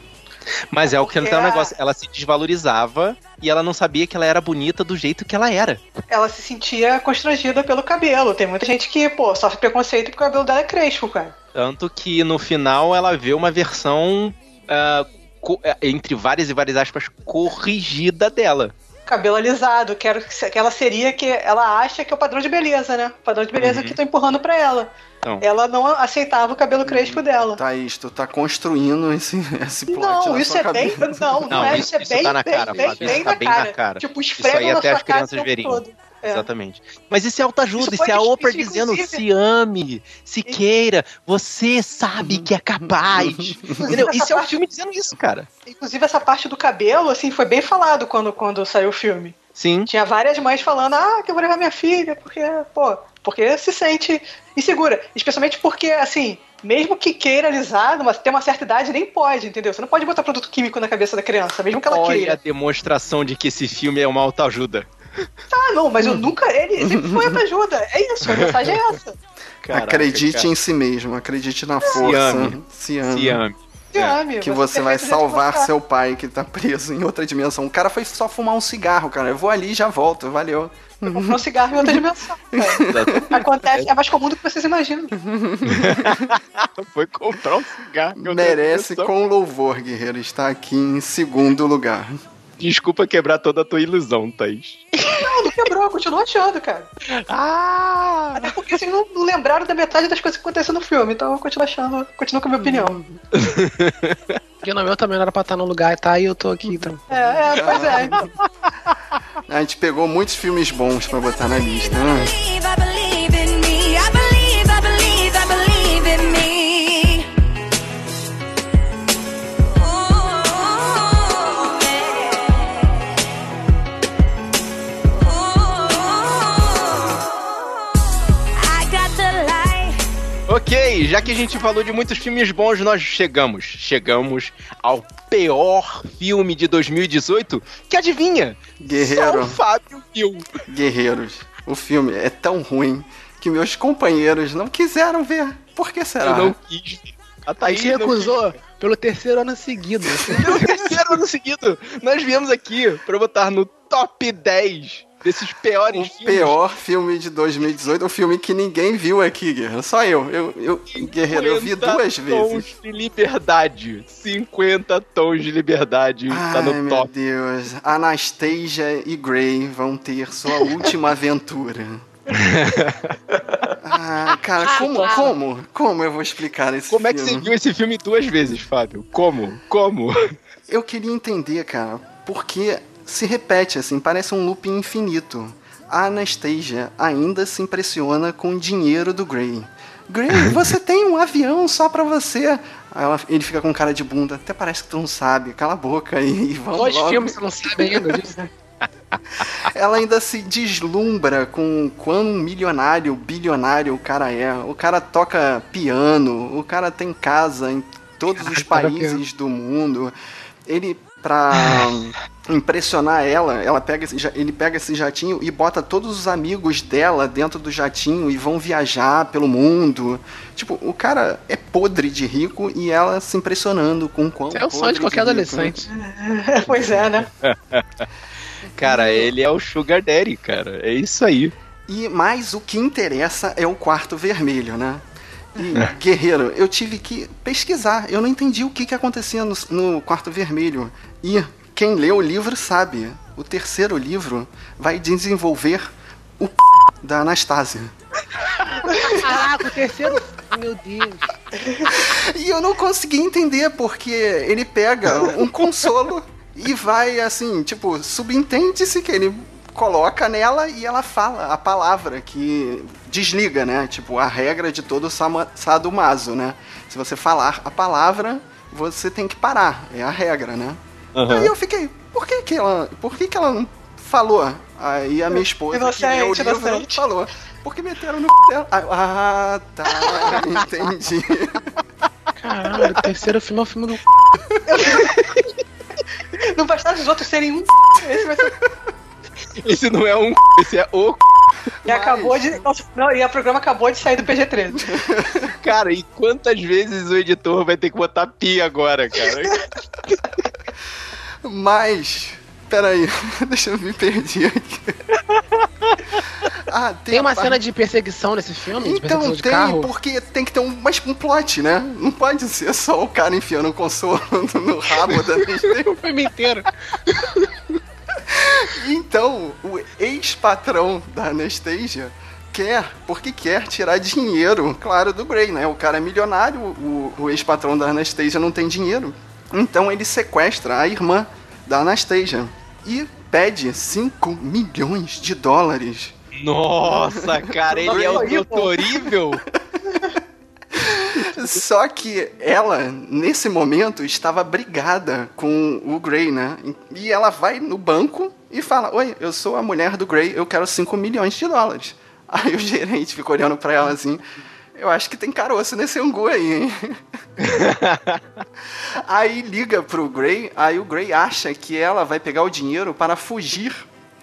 Mas é, o que não tem um negócio. Ela se desvalorizava e ela não sabia que ela era bonita do jeito que ela era. Ela se sentia constrangida pelo cabelo. Tem muita gente que, pô, sofre preconceito porque o cabelo dela é crespo, cara. Tanto que no final ela vê uma versão. Uh, entre várias e várias aspas, corrigida dela cabelo alisado, que, era, que ela seria que ela acha que é o padrão de beleza, né? O padrão de beleza uhum. que tá empurrando para ela. Então. Ela não aceitava o cabelo crespo dela. Thaís, tu tá construindo esse, esse plot Não, isso é bem. [laughs] Não, não, não, é. Isso, é bem, tá na cara, bem, bem, bem, tá bem na cara. Tipo, esfrega isso aí até as crianças veriam. É. Exatamente. Mas isso é autoajuda, isso, isso é a Oprah dizendo se ame, se queira, você sabe que é capaz. [laughs] Entendeu? Isso é o filme dizendo isso, cara. Inclusive, essa parte do cabelo, assim, foi bem falado quando, quando saiu o filme. Sim. Tinha várias mães falando, ah, que eu vou levar minha filha, porque, pô, porque se sente insegura. Especialmente porque, assim, mesmo que queira alisar, mas tem uma certa idade, nem pode, entendeu? Você não pode botar produto químico na cabeça da criança, mesmo que ela Olha queira. Olha a demonstração de que esse filme é uma autoajuda. Tá, não, mas eu nunca. Ele sempre [laughs] foi ajuda. É isso, a mensagem é essa. Caraca, acredite cara. em si mesmo, acredite na força. Se ame. Se ame. Se ame. É. Que você, você [laughs] vai salvar seu pai que tá preso em outra dimensão. O cara foi só fumar um cigarro, cara. Eu vou ali e já volto, valeu. um cigarro em outra dimensão. [laughs] Acontece, é mais comum do que vocês imaginam. [laughs] Foi comprar um cigarro. Merece com louvor, guerreiro. Está aqui em segundo lugar. Desculpa quebrar toda a tua ilusão, Thaís. Não, não quebrou, continua achando, cara. Ah! Até porque vocês não lembraram da metade das coisas que aconteceram no filme, então eu continuo achando, continuo com a minha opinião. Porque no meu também não era pra estar no lugar e tá, e eu tô aqui, então. É, é, pois é. A gente pegou muitos filmes bons para botar na lista, né? Ok, já que a gente falou de muitos filmes bons, nós chegamos, chegamos ao pior filme de 2018, que adivinha? Guerreiro. Só o Fábio viu. Guerreiros. O filme é tão ruim que meus companheiros não quiseram ver. Por que será? Eu não quis. A Thaís se recusou pelo terceiro ano seguido. pelo terceiro ano seguido. Nós viemos aqui para botar no top 10 desses piores o filmes. pior filme de 2018, um filme que ninguém viu aqui, Guerreiro. Só eu. Eu, eu Guerreiro, eu vi duas vezes. tons de liberdade. 50 tons de liberdade. Ai, tá no top. Meu Deus. Anastasia e Grey vão ter sua última [laughs] aventura. [laughs] ah, cara, como, como? Como eu vou explicar esse como filme? Como é que você viu esse filme duas vezes, Fábio? Como? Como? Eu queria entender, cara, porque se repete, assim, parece um loop infinito. A Anastasia ainda se impressiona com o dinheiro do Gray. Gray, [laughs] você tem um avião só pra você. Aí ela, ele fica com cara de bunda. Até parece que tu não sabe. Cala a boca aí e [laughs] vamos Dois logo. filmes você não sabe ainda [laughs] disso, né? Ela ainda se deslumbra com quão milionário, bilionário o cara é. O cara toca piano, o cara tem casa em todos os países do mundo. Ele pra impressionar ela, ela pega esse, ele pega esse jatinho e bota todos os amigos dela dentro do jatinho e vão viajar pelo mundo. Tipo, o cara é podre de rico e ela se impressionando com quão É o sonho de qualquer de adolescente. [laughs] pois é, né? [laughs] cara, ele é o Sugar Daddy, cara. É isso aí. E mais o que interessa é o quarto vermelho, né? E, [laughs] guerreiro, eu tive que pesquisar. Eu não entendi o que, que acontecia no, no quarto vermelho. E quem lê o livro sabe. O terceiro livro vai desenvolver o p... da Anastasia. Caraca, o terceiro. Meu Deus. E eu não consegui entender, porque ele pega um consolo e vai assim, tipo, subentende-se que ele coloca nela e ela fala a palavra que desliga, né? Tipo, a regra de todo sadomaso, né? Se você falar a palavra, você tem que parar. É a regra, né? Uhum. Aí eu fiquei, por que que ela, por que que ela não falou? Aí a minha esposa, inocente, que leu o livro, inocente. falou. Porque meteram no dela. Ah, tá, [laughs] entendi. Caralho, o terceiro filme é o filme do [laughs] Não bastava os outros serem um esse vai ser... Esse não é um esse é o e Mas... acabou de. Não, e o programa acabou de sair do PG-13. cara, e quantas vezes o editor vai ter que botar pi agora, cara? [laughs] Mas. Peraí, [laughs] deixa eu me perder aqui. [laughs] Ah, tem, tem uma cena de perseguição nesse filme? Então tem, porque tem que ter um, mais um plot, né? Não pode ser só o cara enfiando um consolo [laughs] no rabo da O filme inteiro. então, o ex-patrão da Anastasia quer, porque quer tirar dinheiro, claro, do Grey, né? O cara é milionário, o, o ex-patrão da Anastasia não tem dinheiro. Então ele sequestra a irmã da Anastasia e pede 5 milhões de dólares. Nossa, cara, ele é o doutorível. [laughs] Só que ela, nesse momento, estava brigada com o Gray, né? E ela vai no banco e fala: Oi, eu sou a mulher do Gray, eu quero 5 milhões de dólares. Aí o gerente fica olhando para ela assim: Eu acho que tem caroço nesse angu aí, hein? [laughs] aí liga pro Gray, aí o Gray acha que ela vai pegar o dinheiro para fugir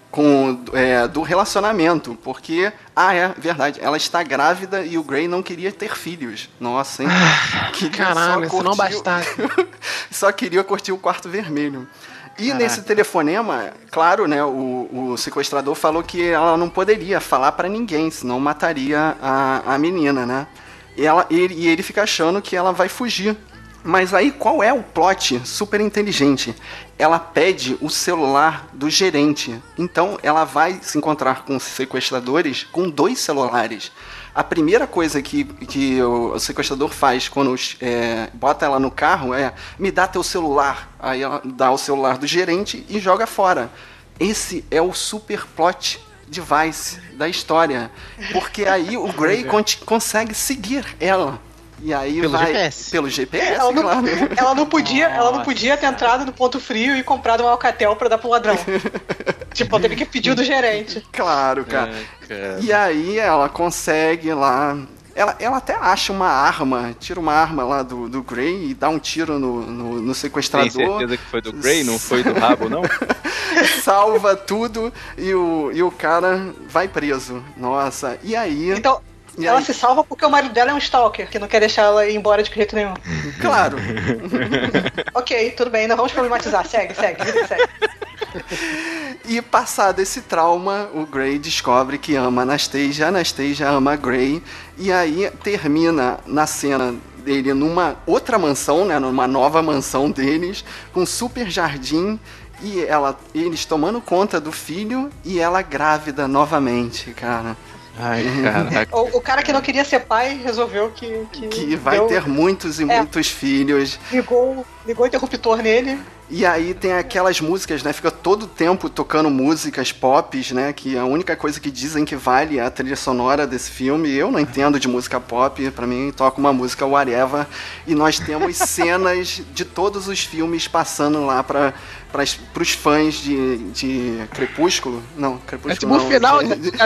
com é, do relacionamento, porque ah é verdade, ela está grávida e o Gray não queria ter filhos. Nossa, hein? Ah, caralho, se não bastasse. [laughs] só queria curtir o quarto vermelho. E Caraca. nesse telefonema, claro, né, o, o, sequestrador falou que ela não poderia falar para ninguém, senão mataria a, a menina, né? E, ela, ele, e ele fica achando que ela vai fugir mas aí qual é o plot super inteligente? Ela pede o celular do gerente. Então ela vai se encontrar com sequestradores com dois celulares. A primeira coisa que, que o sequestrador faz quando é, bota ela no carro é me dá teu celular. Aí ela dá o celular do gerente e joga fora. esse é o super plot device da história. Porque aí o Grey [laughs] con consegue seguir ela. E aí pelo vai GPS. pelo GPS, ela não, claro. [laughs] ela não podia, ela não podia ter entrado no ponto frio e comprado um alcatel pra dar pro ladrão. [laughs] tipo, teve que pedir do gerente. Claro, cara. É, cara. E aí ela consegue lá. Ela, ela até acha uma arma, tira uma arma lá do, do Grey e dá um tiro no, no, no Tem sequestrador. certeza que foi do Grey, não foi do rabo, não? [laughs] salva tudo e o, e o cara vai preso. Nossa, e aí? Então, E ela aí? se salva porque o marido dela é um stalker, que não quer deixar ela ir embora de jeito nenhum. Claro. [laughs] ok, tudo bem, não vamos problematizar. Segue, segue, segue. E passado esse trauma, o Grey descobre que ama Anastasia, a Anastasia ama a Grey, e aí termina na cena dele numa outra mansão, né, numa nova mansão deles, com um super jardim, e ela, eles tomando conta do filho e ela grávida novamente, cara. Ai, [laughs] caraca. O, o cara que não queria ser pai resolveu que. Que, Que vai deu- ter muitos e É. muitos filhos. Ligou, ligou o interruptor nele. E aí tem aquelas músicas, né? Fica todo o tempo tocando músicas pop, né? Que a única coisa que dizem que vale é a trilha sonora desse filme. Eu não entendo de música pop, pra mim toca uma música whatever. E nós temos [laughs] cenas de todos os filmes passando lá para pros fãs de, de Crepúsculo. Não, É Crepúsculo tipo o não. final. de- [laughs]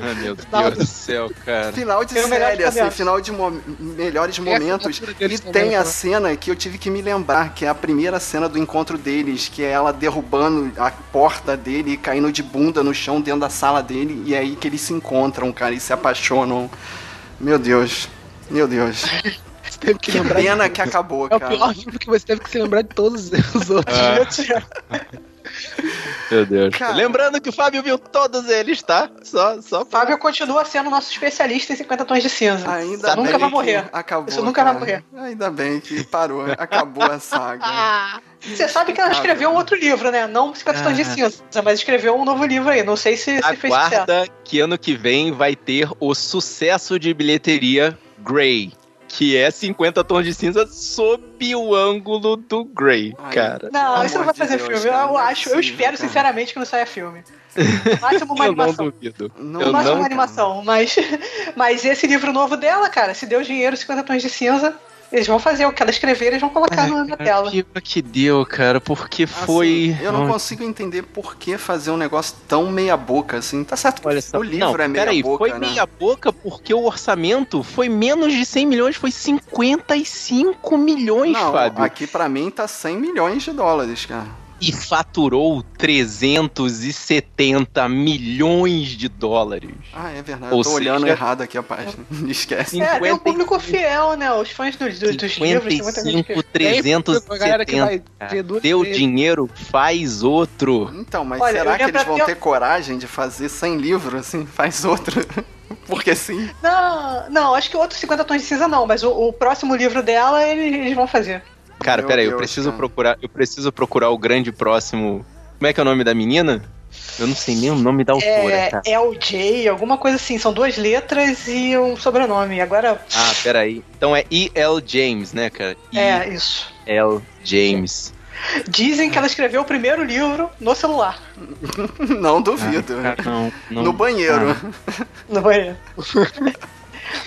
Ai, meu Deus do céu, cara. Final de melhor série, de assim, final de mo- melhores momentos. assinatura E tem a né? cena que eu tive que me lembrar, que é a primeira cena do encontro deles, que é ela derrubando a porta dele e caindo de bunda no chão dentro da sala dele, e é aí que eles se encontram, cara, e se apaixonam. Meu Deus. Meu Deus. [laughs] Você teve que Que lembrar. pena que acabou, É o cara. pior filme que você teve que se lembrar de todos os outros. Ah. [laughs] Meu Deus. Cara. Lembrando que o Fábio viu todos eles, tá? Só, só pra... Fábio continua sendo nosso especialista em 50 tons de cinza. Ainda Isso nunca vai morrer. Acabou. Isso nunca vai cara. morrer. Ainda bem que parou, acabou a saga. [laughs] Você sabe que ela escreveu um outro livro, né? Não 50 tons de Ah. cinza, mas escreveu um novo livro aí. Não sei se, se fez sucesso. Aguarda que ano que vem vai ter o sucesso de bilheteria Grey. Que é 50 tons de cinza sob o ângulo do Grey, Ai, cara. Não, Pelo isso não amor vai fazer Deus, filme. cara, eu não é acho, eu espero cara. sinceramente que não saia filme. Máximo uma [laughs] Eu não animação. duvido. Não, Eu máximo não- uma animação, mas, [laughs] mas esse livro novo dela, cara, se deu dinheiro 50 tons de cinza, eles vão fazer o que ela escrever, eles vão colocar no- na tela. Pior que deu, cara, porque foi. Assim, eu não consigo entender por que fazer um negócio tão meia boca assim. Tá certo que Olha só. o livro não, é meia peraí, boca, foi né? meia boca porque o orçamento foi menos de 100 milhões, foi 55 milhões, Não, Fábio. aqui pra mim tá 100 milhões de dólares, cara. E faturou 370 milhões de dólares. Ah, é verdade. Ou tô olhando seja- errado aqui a página. [laughs] Esquece. É, tem um 50 público fiel, né? Os fãs dos, dos, dos livros, tem muita gente que... 55, A galera que 370. vai ver duas Deu dinheiro, faz outro. Então, mas Olha, será que eles vão ter coragem de fazer 100 livros assim? Faz outro. [laughs] Porque sim. Não, não, acho que outros 50 tons de cinza não, mas o, o próximo livro dela eles, eles vão fazer. Cara, Meu peraí, eu preciso cara. procurar, eu preciso procurar o grande próximo. Como é que é o nome da menina? Eu não sei nem o nome da autora, É cara. LJ, alguma coisa assim, são duas letras e um sobrenome. Agora, Ah, peraí. Então é E.L. James, né, cara? é isso. E.L. James. Dizem que ela escreveu o primeiro livro no celular, [laughs] Não duvido. Ah, não, não. no banheiro. Ah, no banheiro.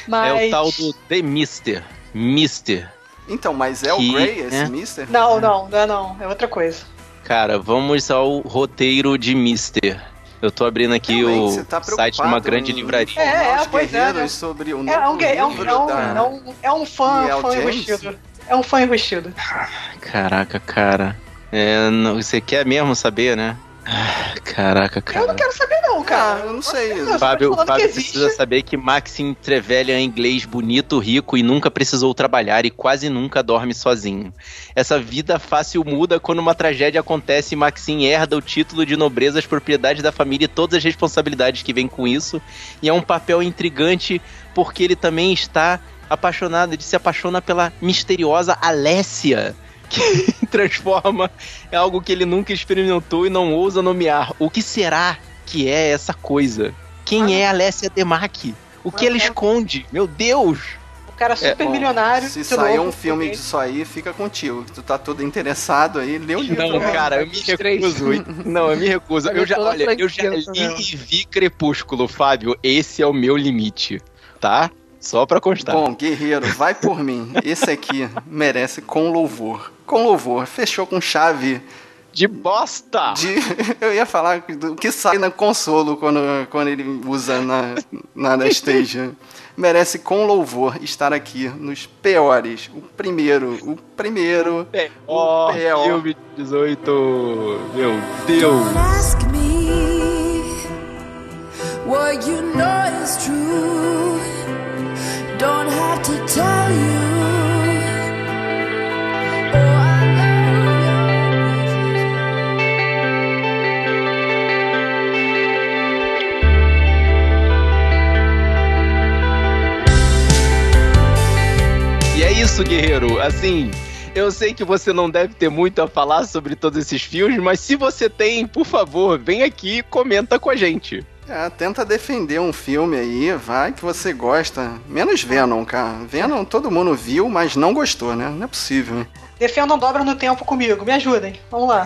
Mas... [laughs] É o tal do The Mister. Mister. Então, mas é o Que, Grey, esse né? Mister? Não, não, não é não, é outra coisa. Cara, vamos ao roteiro de Mister. Eu tô abrindo aqui Realmente, o tá site de uma grande livraria. É, é, os pois é, né? sobre o É um, é um, é um, da... é um, é um fã, fã James? enrustido. É um fã enrustido. Caraca, cara. É, não- você quer mesmo saber, né? Ah, Caraca, cara. Eu não quero saber não, Ah, cara. eu não sei. Tô Fábio, Fábio precisa saber que Maxim Trevelyan é inglês bonito, rico e nunca precisou trabalhar e quase nunca dorme sozinho. Essa vida fácil muda quando uma tragédia acontece e Maxim herda o título de nobreza, as propriedades da família e todas as responsabilidades que vêm com isso. E é um papel intrigante porque ele também está apaixonado, ele se apaixona pela misteriosa Alessia. Que [laughs] transforma em algo que ele nunca experimentou e não ousa nomear. O que será que é essa coisa? Quem Mas- é Alessia Demac? O que Mas- ela esconde? Meu Deus! cara é super é, milionário. Se sair um filme disso aí, fica contigo. Tu tá todo interessado aí, lê o livro. Não, cara, eu me recuso. Não, eu me recuso. Eu já, olha, eu já li e vi Crepúsculo, Fábio. Esse é o meu limite, tá? Só pra constar. Bom, guerreiro, vai por mim. Esse aqui merece com louvor. Com louvor. Fechou com chave de bosta! De, [laughs] eu ia falar do que sai na consolo quando, quando ele usa na, na Anastasia. [laughs] Merece com louvor estar aqui nos piores. O primeiro, o primeiro. Pior, o pior. Filme 18. Meu Deus! Don't ask me what you know is true. Don't have to tell you. Isso, guerreiro. Assim, eu sei que você não deve ter muito a falar sobre todos esses filmes, mas se você tem, por favor, vem aqui e comenta com a gente. É, tenta defender um filme aí, vai que você gosta. Menos Venom, cara. Venom todo mundo viu, mas não gostou, né? Não é possível. Defendam Dobra no Tempo comigo, me ajudem. Vamos lá.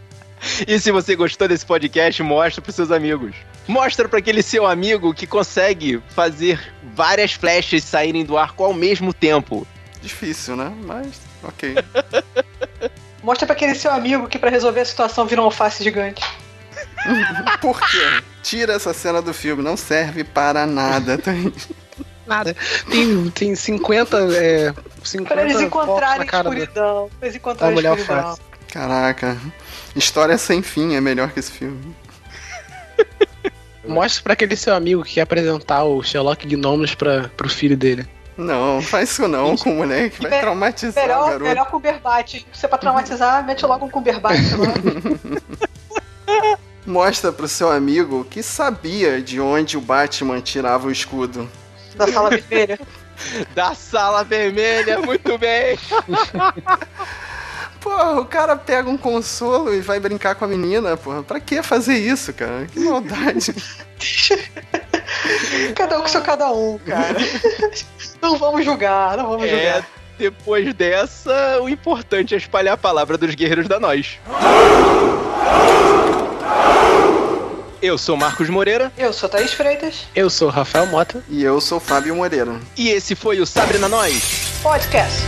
[laughs] e se você gostou desse podcast, mostra pros seus amigos. Mostra para aquele seu amigo que consegue fazer várias flechas saírem do arco ao mesmo tempo. Difícil, né? Mas, ok. [laughs] Mostra pra aquele seu amigo que para resolver a situação vira um alface gigante. [laughs] Por quê? Tira essa cena do filme, não serve para nada. Tem... Nada. Tem, tem 50. É, 50 pra eles encontrarem escuridão. Pra eles encontrarem escuridão. Caraca. História sem fim é melhor que esse filme. Mostra pra aquele seu amigo que quer apresentar o Sherlock Gnomes pra, pro filho dele. Não, faz isso não com o moleque, vai traumatizar melhor, o garoto. Melhor Cumberbatch. Se é pra traumatizar, mete logo um Cumberbatch. [laughs] Mostra pro seu amigo que sabia de onde o Batman tirava o escudo. Da sala vermelha. [laughs] da sala vermelha, muito bem. [laughs] Porra, o cara pega um consolo e vai brincar com a menina, porra. Pra que fazer isso, cara? Que maldade. [laughs] cada um com seu cada um, cara. [laughs] Não vamos julgar, não vamos é, julgar. Depois dessa, o importante é espalhar a palavra dos guerreiros da nós. Eu sou Marcos Moreira. Eu sou Thaís Freitas. Eu sou Rafael Mota. E eu sou Fábio Moreira. E esse foi o Sabre na Nós Podcast.